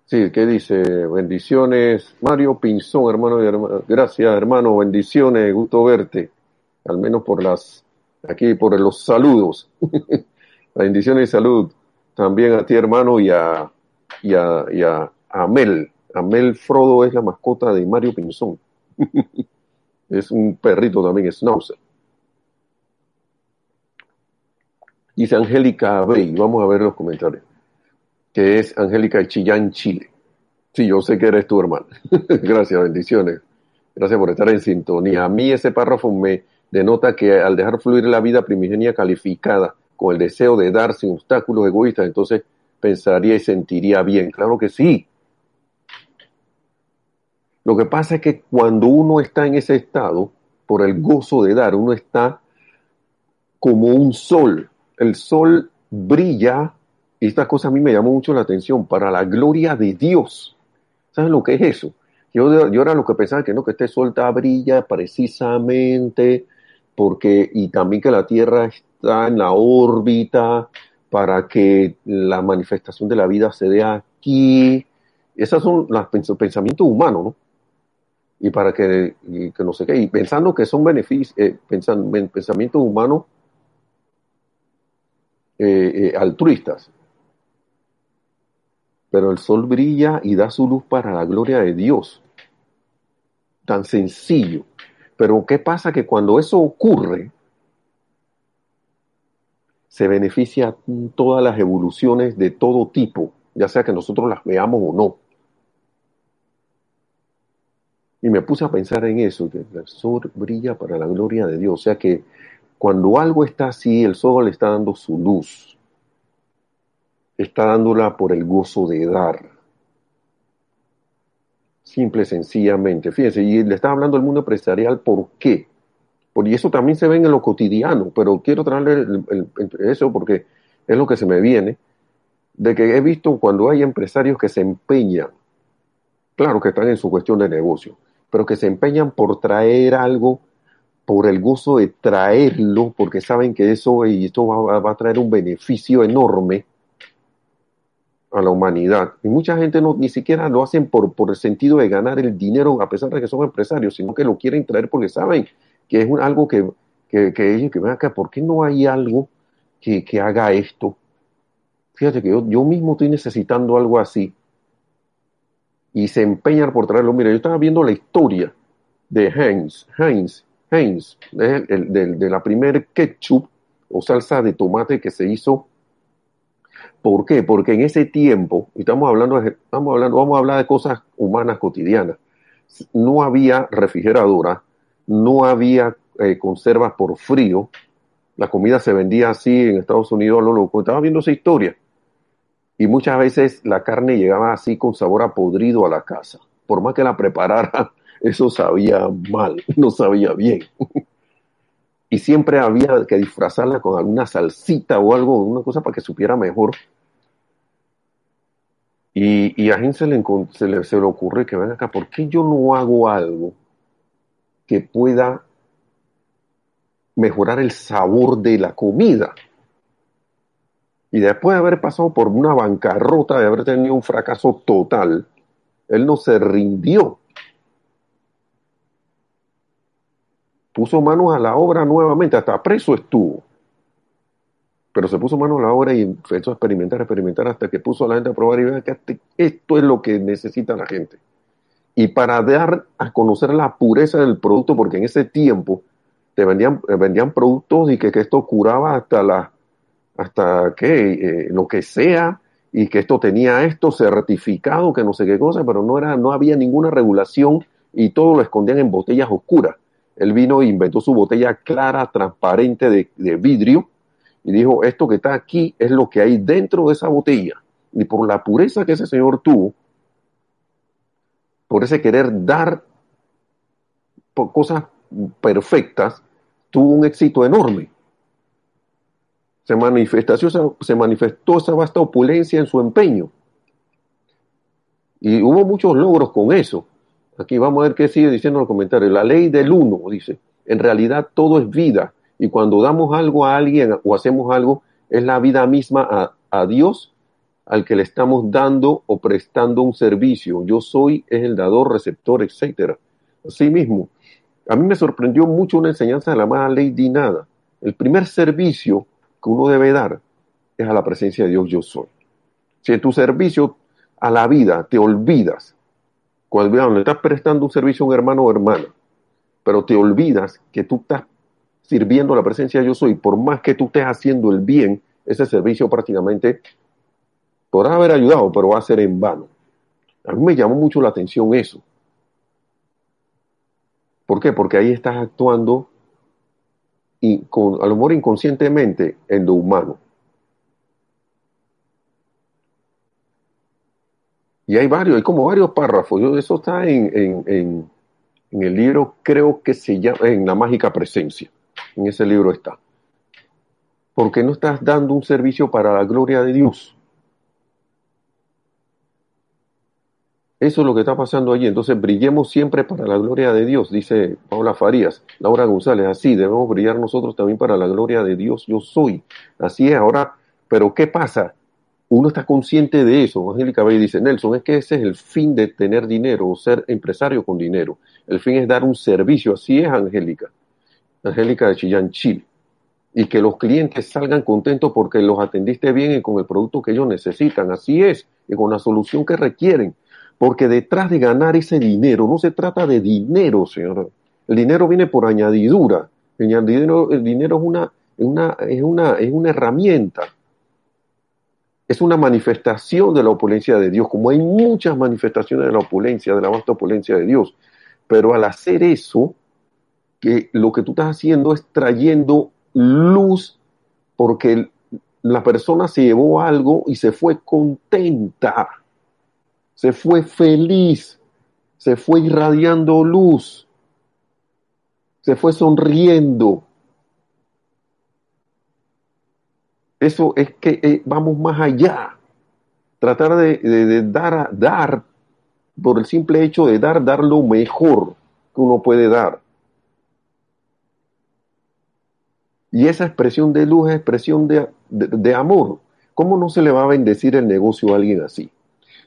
Sí, ¿qué dice? Bendiciones. Mario Pinzón, hermano y hermano. Gracias, hermano. Bendiciones. Gusto verte. Al menos por las, aquí por los saludos. Bendiciones y salud. También a ti, hermano, y a, y a, y a Amel. Amel Frodo es la mascota de Mario Pinzón. es un perrito también, Schnauzer. Dice Angélica Bey, vamos a ver los comentarios, que es Angélica Chillán, Chile. Sí, yo sé que eres tu hermana. Gracias, bendiciones. Gracias por estar en sintonía. A mí ese párrafo me denota que al dejar fluir la vida primigenia calificada con el deseo de dar sin obstáculos egoístas, entonces pensaría y sentiría bien. Claro que sí. Lo que pasa es que cuando uno está en ese estado, por el gozo de dar, uno está como un sol. El sol brilla, y esta cosa a mí me llamó mucho la atención, para la gloria de Dios. ¿Saben lo que es eso? Yo, yo era lo que pensaba que no, que este sol está brilla precisamente porque, y también que la Tierra está en la órbita para que la manifestación de la vida se dé aquí. Esos son los pensamientos humanos, ¿no? y para que, no sé qué, y pensando que son beneficios, eh, pensamientos humanos eh, eh, altruistas. Pero el sol brilla y da su luz para la gloria de Dios. Tan sencillo. Pero ¿qué pasa? Que cuando eso ocurre, se beneficia todas las evoluciones de todo tipo, ya sea que nosotros las veamos o no. Y me puse a pensar en eso, que el sol brilla para la gloria de Dios. O sea que Cuando algo está así, el sol le está dando su luz. Está dándola por el gozo de dar. Simple, sencillamente. Fíjense, y le estaba hablando del mundo empresarial, ¿por qué? Porque eso también se ve en lo cotidiano, pero quiero traerle eso porque es lo que se me viene, de que he visto cuando hay empresarios que se empeñan, claro que están en su cuestión de negocio, pero que se empeñan por traer algo, por el gozo de traerlo, porque saben que eso y esto va, a traer un beneficio enorme a la humanidad. Y mucha gente no, ni siquiera lo hacen por, por el sentido de ganar el dinero, a pesar de que son empresarios, sino que lo quieren traer porque saben que es un, algo que, que, que ellos, que ven acá, ¿por qué no hay algo que, que haga esto? Fíjate que yo, yo, mismo estoy necesitando algo así. Y se empeñan por traerlo. Mira, yo estaba viendo la historia de Heinz, Heinz, Heinz, de, de, la primer ketchup o salsa de tomate que se hizo ¿Por qué? Porque en ese tiempo, y estamos hablando, estamos hablando, vamos a hablar de cosas humanas cotidianas, no había refrigeradora, no había eh, conservas por frío, la comida se vendía así en Estados Unidos, lo loco, estaba viendo esa historia. Y muchas veces la carne llegaba así con sabor a podrido a la casa. Por más que la preparara, eso sabía mal, no sabía bien. y siempre había que disfrazarla con alguna salsita o algo, una cosa para que supiera mejor. Y, a gente se le, se, le, se le ocurre que ven acá, ¿por qué yo no hago algo que pueda mejorar el sabor de la comida? Y después de haber pasado por una bancarrota, de haber tenido un fracaso total, él no se rindió puso manos a la obra nuevamente, hasta preso estuvo. Pero se puso manos a la obra y empezó a experimentar, experimentar hasta que puso a la gente a probar y ver que este, esto es lo que necesita la gente. Y para dar a conocer la pureza del producto, porque en ese tiempo te vendían, eh, vendían productos y que, que esto curaba hasta la, hasta que eh, lo que sea, y que esto tenía esto certificado, que no sé qué cosa, pero no era, no había ninguna regulación y todo lo escondían en botellas oscuras. Él vino e inventó su botella clara, transparente de, vidrio y dijo, esto que está aquí es lo que hay dentro de esa botella. Y por la pureza que ese señor tuvo, por ese querer dar cosas perfectas, tuvo un éxito enorme. Se manifestó, se manifestó esa vasta opulencia en su empeño. Y hubo muchos logros con eso. Aquí vamos a ver qué sigue diciendo en los comentarios. La ley del uno dice, en realidad todo es vida. Y cuando damos algo a alguien o hacemos algo, es la vida misma a, Dios al que le estamos dando o prestando un servicio. Yo soy es el dador, receptor, etcétera. Así mismo, a mí me sorprendió mucho una enseñanza de la amada ley de nada. El primer servicio que uno debe dar es a la presencia de Dios yo soy. Si en tu servicio a la vida te olvidas cuando le estás prestando un servicio a un hermano o hermana, pero te olvidas que tú estás sirviendo la presencia de yo soy, por más que tú estés haciendo el bien, ese servicio prácticamente podrá haber ayudado, pero va a ser en vano. A mí me llamó mucho la atención eso. ¿Por qué? Porque ahí estás actuando y con, a lo mejor inconscientemente en lo humano. Y hay varios, hay como varios párrafos. Eso está en, en, en, en, el libro, creo que se llama, en La Mágica Presencia. En ese libro está. Porque no estás dando un servicio para la gloria de Dios. Eso es lo que está pasando allí. Entonces, brillemos siempre para la gloria de Dios, dice Paula Farías, Laura González. Así debemos brillar nosotros también para la gloria de Dios. Yo soy. Así es. Ahora, pero ¿qué pasa? Uno está consciente de eso. Angélica Bay dice, Nelson, es que ese es el fin de tener dinero o ser empresario con dinero. El fin es dar un servicio. Así es, Angélica. Angélica de Chillán, Chile. Y que los clientes salgan contentos porque los atendiste bien y con el producto que ellos necesitan. Así es. Y con la solución que requieren. Porque detrás de ganar ese dinero, no se trata de dinero, señor. El dinero viene por añadidura. El dinero, el dinero es una, una, es una, es una herramienta es una manifestación de la opulencia de Dios, como hay muchas manifestaciones de la opulencia, de la vasta opulencia de Dios. Pero al hacer eso, que lo que tú estás haciendo es trayendo luz porque la persona se llevó algo y se fue contenta, se fue feliz, se fue irradiando luz, se fue sonriendo. Eso es que eh, vamos más allá. Tratar de, de, de dar, dar, por el simple hecho de dar, dar lo mejor que uno puede dar. Y esa expresión de luz es expresión de, de, de, amor. ¿Cómo no se le va a bendecir el negocio a alguien así?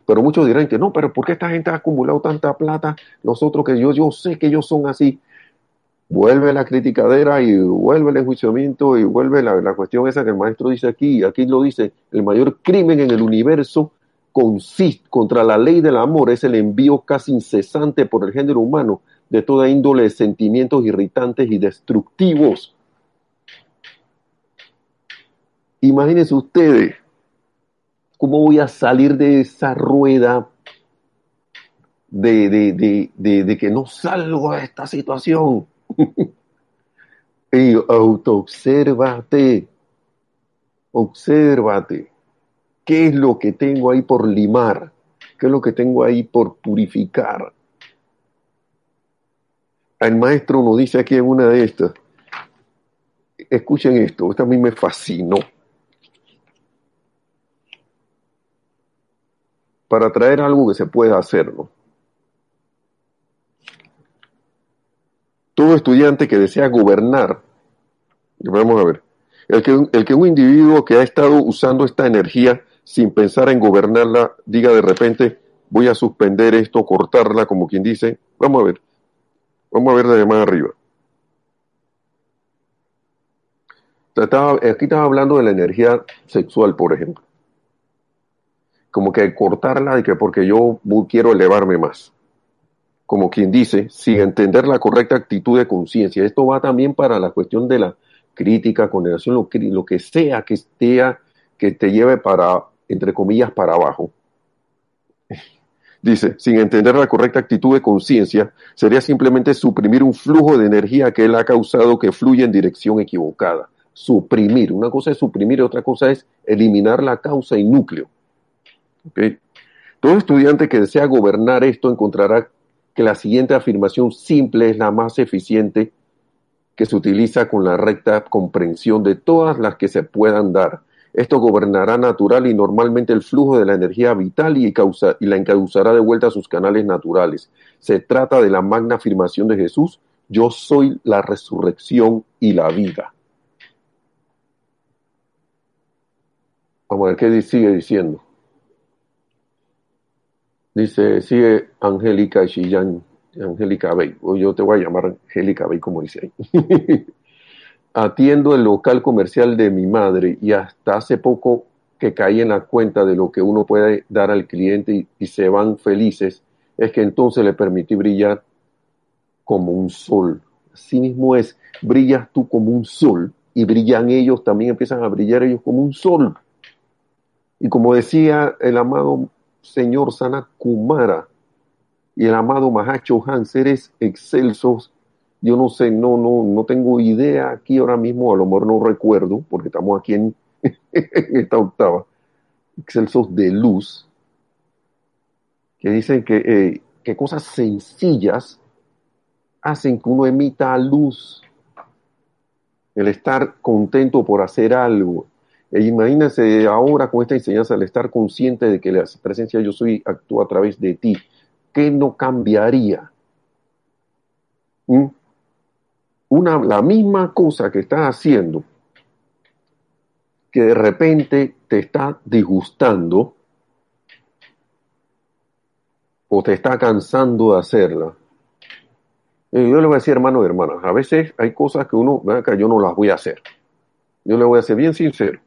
Pero muchos dirán que no, pero ¿por qué esta gente ha acumulado tanta plata? Nosotros que yo, yo sé que ellos son así. Vuelve la criticadera y vuelve el enjuiciamiento y vuelve la, la cuestión esa que el maestro dice aquí. Aquí lo dice, el mayor crimen en el universo consiste contra la ley del amor es el envío casi incesante por el género humano de toda índole de sentimientos irritantes y destructivos Imagínense ustedes cómo voy a salir de esa rueda de, de, de, de, de que no salgo de esta situación. y autoobsérvate, obsérvate. ¿Qué es lo que tengo ahí por limar? ¿Qué es lo que tengo ahí por purificar? El maestro nos dice aquí en una de estas, escuchen esto, esto a mí me fascinó. para traer algo que se pueda hacer. ¿no? Estudiante que desea gobernar, vamos a ver, el que, el que un individuo que ha estado usando esta energía sin pensar en gobernarla, diga de repente, voy a suspender esto, cortarla, como quien dice, vamos a ver, vamos a ver de más arriba. Estaba, aquí estaba hablando de la energía sexual, por ejemplo. Como que cortarla y que porque yo quiero elevarme más. Como quien dice, sin entender la correcta actitud de conciencia. Esto va también para la cuestión de la crítica, condenación, lo que, lo que sea que, esté, que te lleve para, entre comillas, para abajo. Dice, sin entender la correcta actitud de conciencia, sería simplemente suprimir un flujo de energía que él ha causado que fluye en dirección equivocada. Suprimir. Una cosa es suprimir y otra cosa es eliminar la causa y núcleo. ¿Okay? Todo estudiante que desea gobernar esto encontrará que la siguiente afirmación simple es la más eficiente que se utiliza con la recta comprensión de todas las que se puedan dar. Esto gobernará natural y normalmente el flujo de la energía vital y, causa, y la encauzará de vuelta a sus canales naturales. Se trata de la magna afirmación de Jesús, yo soy la resurrección y la vida. Vamos a ver qué sigue diciendo. Dice, sigue Angélica Chillán, Angélica Bey, o yo te voy a llamar Angélica Bey como dice ahí. Atiendo el local comercial de mi madre y hasta hace poco que caí en la cuenta de lo que uno puede dar al cliente y, y se van felices, es que entonces le permití brillar como un sol. Así mismo es, brillas tú como un sol y brillan ellos, también empiezan a brillar ellos como un sol. Y como decía el amado señor Sana Kumara y el amado Mahacho Han, seres excelsos. Yo no sé, no, no, no tengo idea aquí ahora mismo, a lo mejor no recuerdo, porque estamos aquí en, esta octava, excelsos de luz, que dicen que, eh, que cosas sencillas hacen que uno emita luz. El estar contento por hacer algo, e imagínense ahora con esta enseñanza, al estar consciente de que la presencia yo soy actúa a través de ti, ¿qué no cambiaría? ¿Mm? Una, la misma cosa que estás haciendo, que de repente te está disgustando o te está cansando de hacerla. Eh, yo le voy a decir, hermano y hermanas, a veces hay cosas que uno, que yo no las voy a hacer. Yo le voy a ser bien sincero.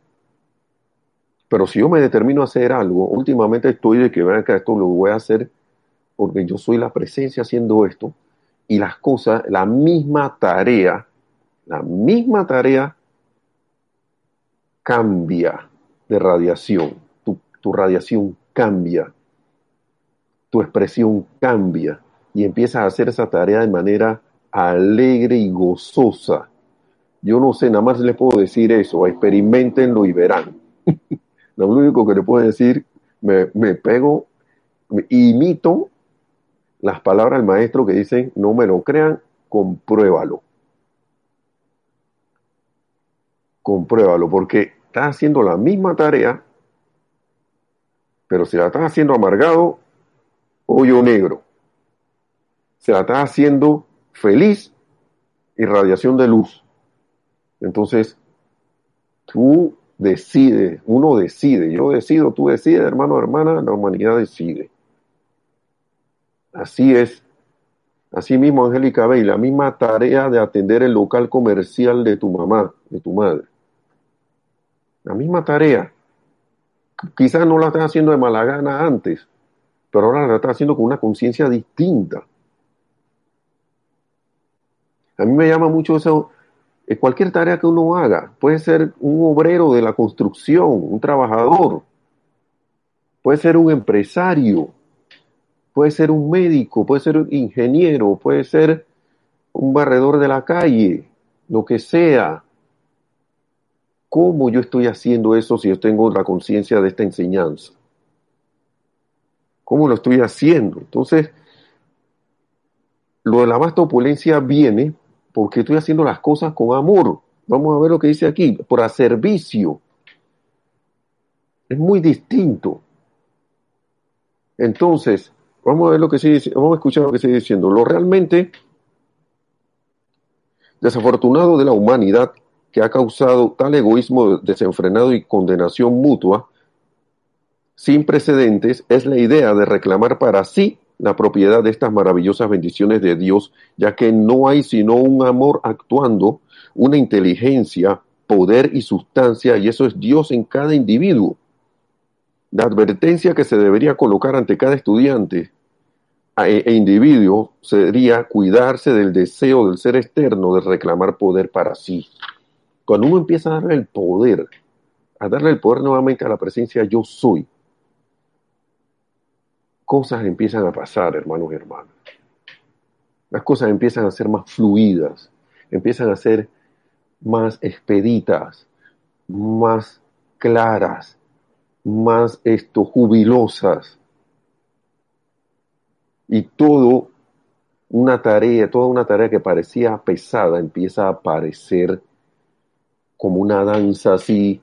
Pero si yo me determino a hacer algo, últimamente estoy de que vean que esto lo voy a hacer porque yo soy la presencia haciendo esto y las cosas, la misma tarea, la misma tarea cambia de radiación. Tu, tu radiación cambia, tu expresión cambia y empiezas a hacer esa tarea de manera alegre y gozosa. Yo no sé, nada más les puedo decir eso, experimentenlo y verán. lo único que les puedo decir, me, me pego, me imito las palabras del maestro que dicen, no me lo crean, compruébalo. Compruébalo, porque estás haciendo la misma tarea, pero si la estás haciendo amargado, hoyo negro. Se la estás haciendo feliz, irradiación de luz. Entonces, tú decides, uno decide, yo decido, tú decides, hermano, hermana, la humanidad decide. Así es. Así mismo, Angélica Bey, la misma tarea de atender el local comercial de tu mamá, de tu madre. La misma tarea. Quizás no la estás haciendo de mala gana antes, pero ahora la estás haciendo con una conciencia distinta. A mí me llama mucho eso, cualquier tarea que uno haga, puede ser un obrero de la construcción, un trabajador, puede ser un empresario, puede ser un médico, puede ser un ingeniero, puede ser un barredor de la calle, lo que sea. ¿Cómo yo estoy haciendo eso si yo tengo la conciencia de esta enseñanza? ¿Cómo lo estoy haciendo? Entonces, lo de la vasta opulencia viene porque estoy haciendo las cosas con amor. Vamos a ver lo que dice aquí, por servicio. Es muy distinto. Entonces, vamos a ver lo que sigue, vamos a escuchar lo que sigue diciendo. Lo realmente desafortunado de la humanidad que ha causado tal egoísmo desenfrenado y condenación mutua sin precedentes es la idea de reclamar para sí la propiedad de estas maravillosas bendiciones de Dios, ya que no hay sino un amor actuando, una inteligencia, poder y sustancia, y eso es Dios en cada individuo. La advertencia que se debería colocar ante cada estudiante e, e individuo sería cuidarse del deseo del ser externo de reclamar poder para sí. Cuando uno empieza a darle el poder, a darle el poder nuevamente a la presencia yo soy, cosas empiezan a pasar, hermanos y hermanas. Las cosas empiezan a ser más fluidas, empiezan a ser más expeditas, más claras, más esto, jubilosas. Y todo una tarea, toda una tarea que parecía pesada empieza a parecer como una danza así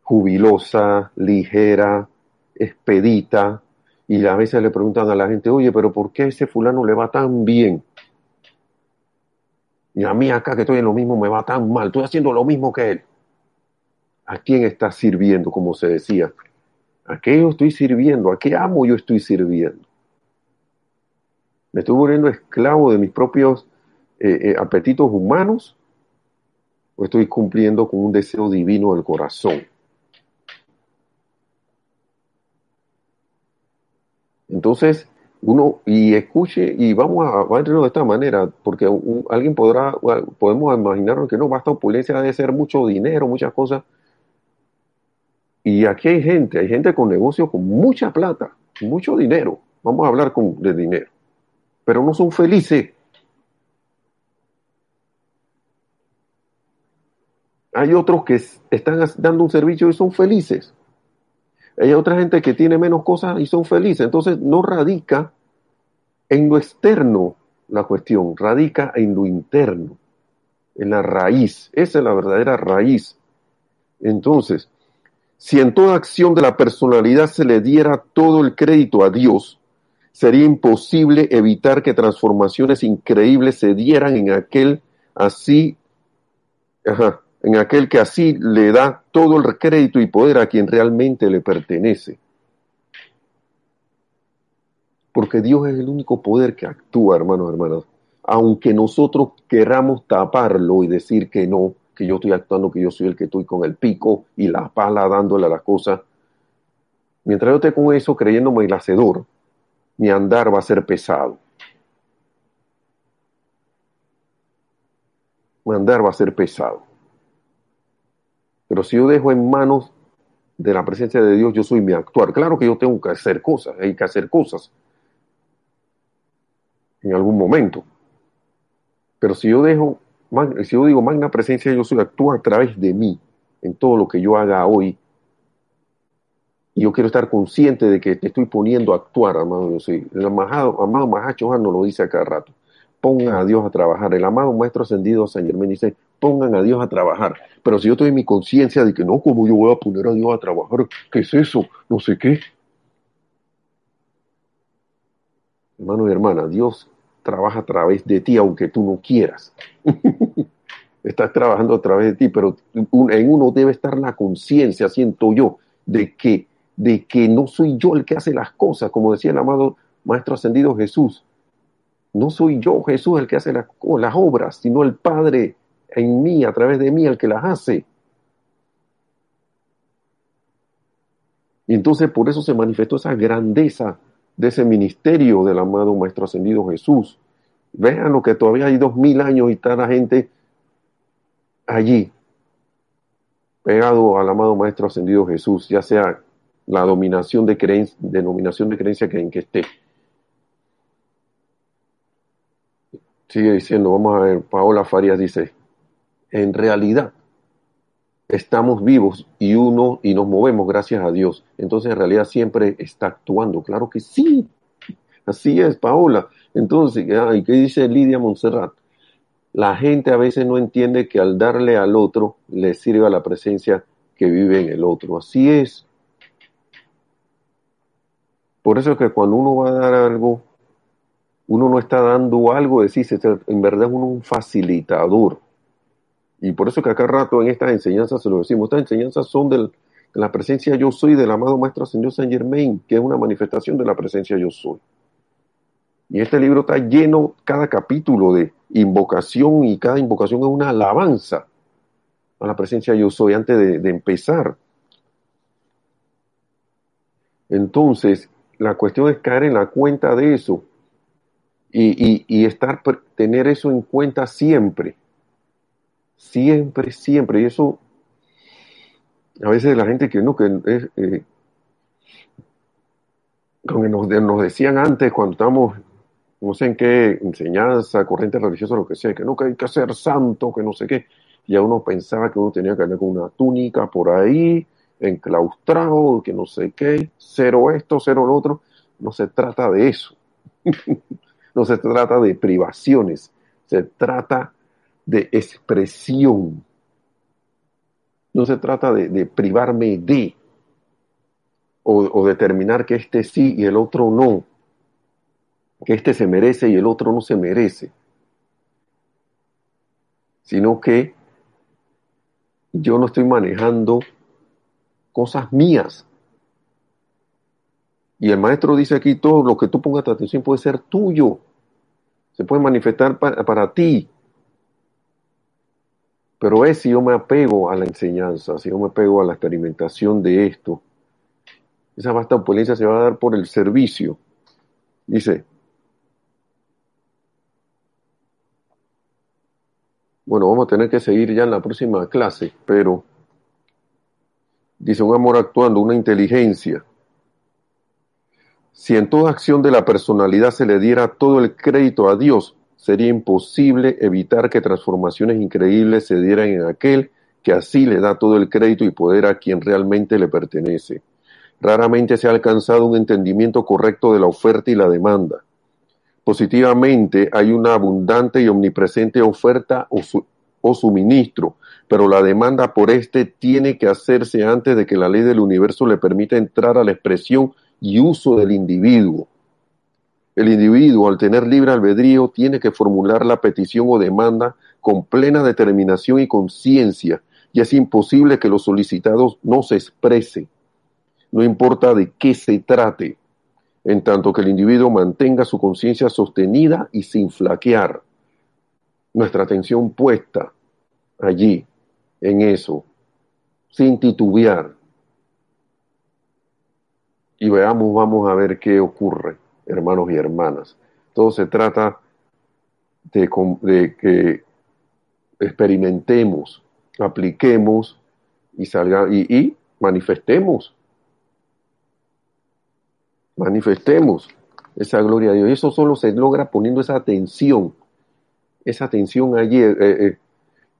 jubilosa, ligera, expedita, y a veces le preguntan a la gente, oye, pero ¿por qué ese fulano le va tan bien? Y a mí acá que estoy en lo mismo me va tan mal, estoy haciendo lo mismo que él. ¿A quién está sirviendo, como se decía? ¿A qué yo estoy sirviendo? ¿A qué amo yo estoy sirviendo? ¿Me estoy volviendo esclavo de mis propios eh, eh, apetitos humanos? ¿O estoy cumpliendo con un deseo divino del corazón? Entonces, uno, y escuche, y vamos a, a de esta manera, porque alguien podrá, podemos imaginarnos que no, basta opulencia de ser mucho dinero, muchas cosas. Y aquí hay gente, hay gente con negocios con mucha plata, mucho dinero. Vamos a hablar con, de dinero. Pero no son felices. Hay otros que están dando un servicio y son felices. Hay otra gente que tiene menos cosas y son felices. Entonces no radica en lo externo la cuestión, radica en lo interno, en la raíz. Esa es la verdadera raíz. Entonces, si en toda acción de la personalidad se le diera todo el crédito a Dios, sería imposible evitar que transformaciones increíbles se dieran en aquel así, ajá, en aquel que así le da todo el crédito y poder a quien realmente le pertenece. Porque Dios es el único poder que actúa, hermanos, hermanas. Aunque nosotros queramos taparlo y decir que no, que yo estoy actuando, que yo soy el que estoy con el pico y la pala dándole a las cosas. Mientras yo esté con eso creyéndome el hacedor, mi andar va a ser pesado. Mi andar va a ser pesado. Pero si yo dejo en manos de la presencia de Dios, yo soy mi actuar. Claro que yo tengo que hacer cosas, hay que hacer cosas en algún momento. Pero si yo dejo si yo digo magna presencia yo soy, actúa a través de mí en todo lo que yo haga hoy. Y yo quiero estar consciente de que te estoy poniendo a actuar, amado soy. El amado, amado Mahacho nos lo dice a cada rato. Pongan a Dios a trabajar. El amado Maestro Ascendido San Germán dice, pongan a Dios a trabajar. Pero si yo estoy en mi conciencia de que no, ¿cómo yo voy a poner a Dios a trabajar? ¿Qué es eso? No sé qué. Hermano y hermana, Dios trabaja a través de ti, aunque tú no quieras. Estás trabajando a través de ti, pero en uno debe estar la conciencia, siento yo, de que, de que no soy yo el que hace las cosas, como decía el amado Maestro Ascendido Jesús. No soy yo, Jesús, el que hace las, las obras, sino el Padre en mí, a través de mí, el que las hace. Y entonces por eso se manifestó esa grandeza de ese ministerio del amado Maestro Ascendido Jesús. Vean lo que todavía hay dos mil años y está la gente allí, pegado al amado Maestro Ascendido Jesús, ya sea la dominación de creencia, denominación de creencia que en que esté. Sigue diciendo, vamos a ver, Paola Farias dice, en realidad estamos vivos y uno y nos movemos gracias a Dios. Entonces en realidad siempre está actuando. Claro que sí. Así es, Paola. Entonces, ¿y qué dice Lidia Montserrat? La gente a veces no entiende que al darle al otro le sirve a la presencia que vive en el otro. Así es. Por eso es que cuando uno va a dar algo, uno no está dando algo, decís, en verdad uno es un facilitador. Y por eso que acá rato en estas enseñanzas se lo decimos, estas enseñanzas son de la presencia yo soy del amado Maestro Señor Saint Germain, que es una manifestación de la presencia yo soy. Y este libro está lleno, cada capítulo de invocación y cada invocación es una alabanza a la presencia yo soy antes de, empezar. Entonces, la cuestión es caer en la cuenta de eso y, y estar, tener eso en cuenta siempre Siempre, siempre. Y eso, a veces la gente que no, que es, eh, nos decían antes cuando estábamos, no sé en qué enseñanza, corriente religiosa, lo que sea, que no, que hay que ser santo, que no sé qué. Ya uno pensaba que uno tenía que andar con una túnica por ahí, enclaustrado, que no sé qué, cero esto, cero lo otro. No se trata de eso. no se trata de privaciones. Se trata de expresión. No se trata de, privarme de o, determinar que este sí y el otro no, que este se merece y el otro no se merece, sino que yo no estoy manejando cosas mías. Y el maestro dice aquí, todo lo que tú pongas atención puede ser tuyo, se puede manifestar para, para ti, pero es si yo me apego a la enseñanza, si yo me apego a la experimentación de esto, esa vasta opulencia se va a dar por el servicio. Dice, bueno, vamos a tener que seguir ya en la próxima clase, pero dice un amor actuando, una inteligencia. Si en toda acción de la personalidad se le diera todo el crédito a Dios, sería imposible evitar que transformaciones increíbles se dieran en aquel que así le da todo el crédito y poder a quien realmente le pertenece. Raramente se ha alcanzado un entendimiento correcto de la oferta y la demanda. Positivamente hay una abundante y omnipresente oferta o, suministro, pero la demanda por éste tiene que hacerse antes de que la ley del universo le permita entrar a la expresión y uso del individuo. El individuo, al tener libre albedrío, tiene que formular la petición o demanda con plena determinación y conciencia, y es imposible que los solicitados no se expresen, no importa de qué se trate, en tanto que el individuo mantenga su conciencia sostenida y sin flaquear. Nuestra atención puesta allí, en eso, sin titubear. Y veamos, vamos a ver qué ocurre hermanos y hermanas. Todo se trata de, que experimentemos, apliquemos y salga y, manifestemos. Manifestemos esa gloria de Dios. Eso solo se logra poniendo esa atención esa tensión ayer. Eh, eh,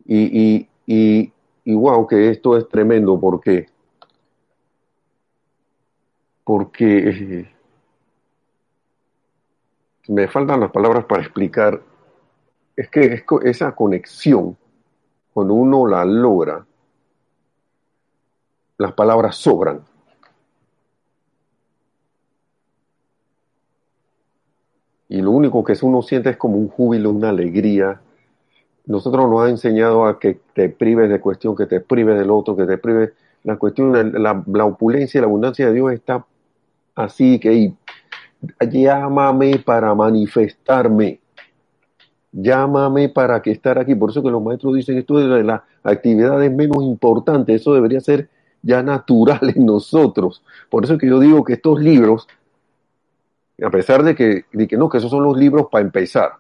y, y, y, y wow, que esto es tremendo porque, porque eh, me faltan las palabras para explicar. Es que es, esa conexión, cuando uno la logra, las palabras sobran. Y lo único que uno siente es como un júbilo, una alegría. Nosotros nos ha enseñado a que te prives de cuestión, que te prives del otro, que te prives. La cuestión, la, la opulencia y la abundancia de Dios está así que llámame para manifestarme. Llámame para que estar aquí. Por eso que los maestros dicen esto de las actividades menos importantes. Eso debería ser ya natural en nosotros. Por eso que yo digo que estos libros a pesar de que, de que no, que esos son los libros para empezar.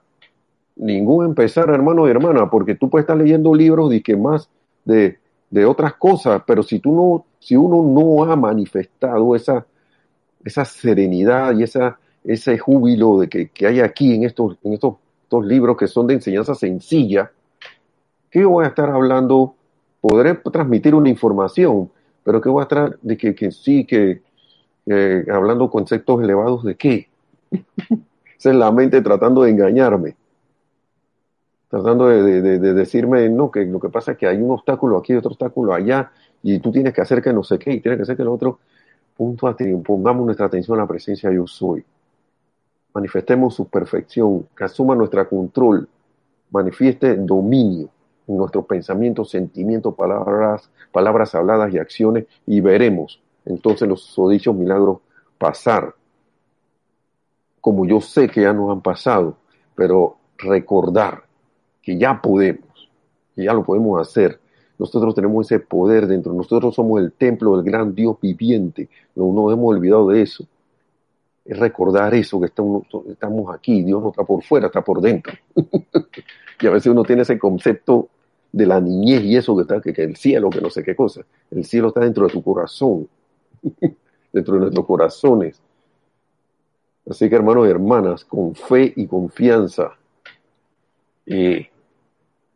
Ningún empezar, hermano y hermana, porque tú puedes estar leyendo libros de que más de, de otras cosas, pero si tú no, si uno no ha manifestado esa, esa serenidad y esa, ese júbilo de que, que hay aquí en estos, en estos, estos libros que son de enseñanza sencilla, ¿qué voy a estar hablando? Podré transmitir una información, pero ¿qué voy a estar de que, que sí, que, eh, hablando conceptos elevados de qué. Esa es la mente tratando de engañarme, tratando de, decirme, no, que lo que pasa es que hay un obstáculo aquí, otro obstáculo allá, y tú tienes que hacer que no sé qué, y tienes que hacer que lo otro. Punto a pongamos nuestra atención a la presencia yo soy. Manifestemos su perfección, que asuma nuestro control, manifieste dominio en nuestros pensamientos, sentimientos, palabras, palabras habladas y acciones, y veremos entonces los dichos milagros pasar, como yo sé que ya nos han pasado, pero recordar que ya podemos, que ya lo podemos hacer. Nosotros tenemos ese poder dentro, nosotros somos el templo del gran Dios viviente, no nos hemos olvidado de eso. Es recordar eso, que estamos, aquí, Dios no está por fuera, está por dentro. y a veces uno tiene ese concepto de la niñez y eso que está, que, el cielo, que no sé qué cosa. El cielo está dentro de tu corazón. dentro de nuestros corazones. Así que hermanos y hermanas, con fe y confianza, y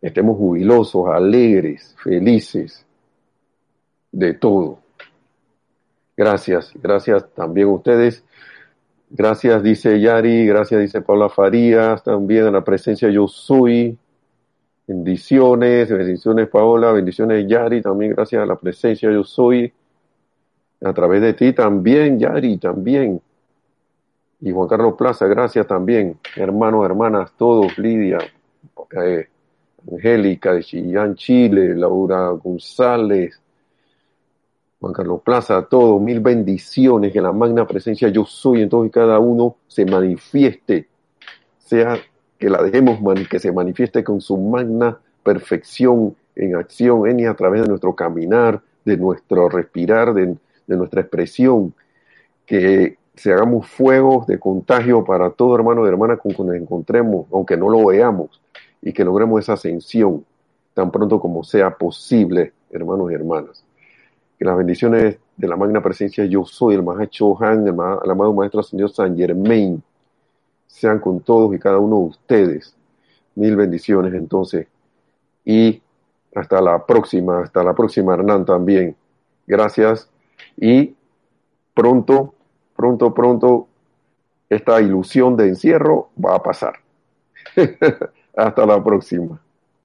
estemos jubilosos, alegres, felices de todo. Gracias, gracias también a ustedes. Gracias, dice Yari, gracias, dice Paula Farías, también a la presencia yo soy. Bendiciones, bendiciones Paola, bendiciones Yari, también gracias a la presencia yo soy a través de ti también, Yari, también. Y Juan Carlos Plaza, gracias también, hermanos, hermanas, todos, Lidia, eh, Angélica de Chillán, Chile, Laura González, Juan Carlos Plaza, todos, mil bendiciones, que la magna presencia yo soy en todos y cada uno se manifieste, sea que la dejemos que se manifieste con su magna perfección en acción en y a través de nuestro caminar, de nuestro respirar, de de nuestra expresión, que se hagamos fuegos de contagio para todo hermano y hermana con quien nos encontremos, aunque no lo veamos, y que logremos esa ascensión tan pronto como sea posible, hermanos y hermanas. Que las bendiciones de la magna presencia yo soy, el Mahacho Han, el, el amado Maestro Señor San Germain, sean con todos y cada uno de ustedes. Mil bendiciones entonces. Y hasta la próxima, hasta la próxima Hernán también. Gracias y pronto, pronto, pronto, esta ilusión de encierro va a pasar. Hasta la próxima.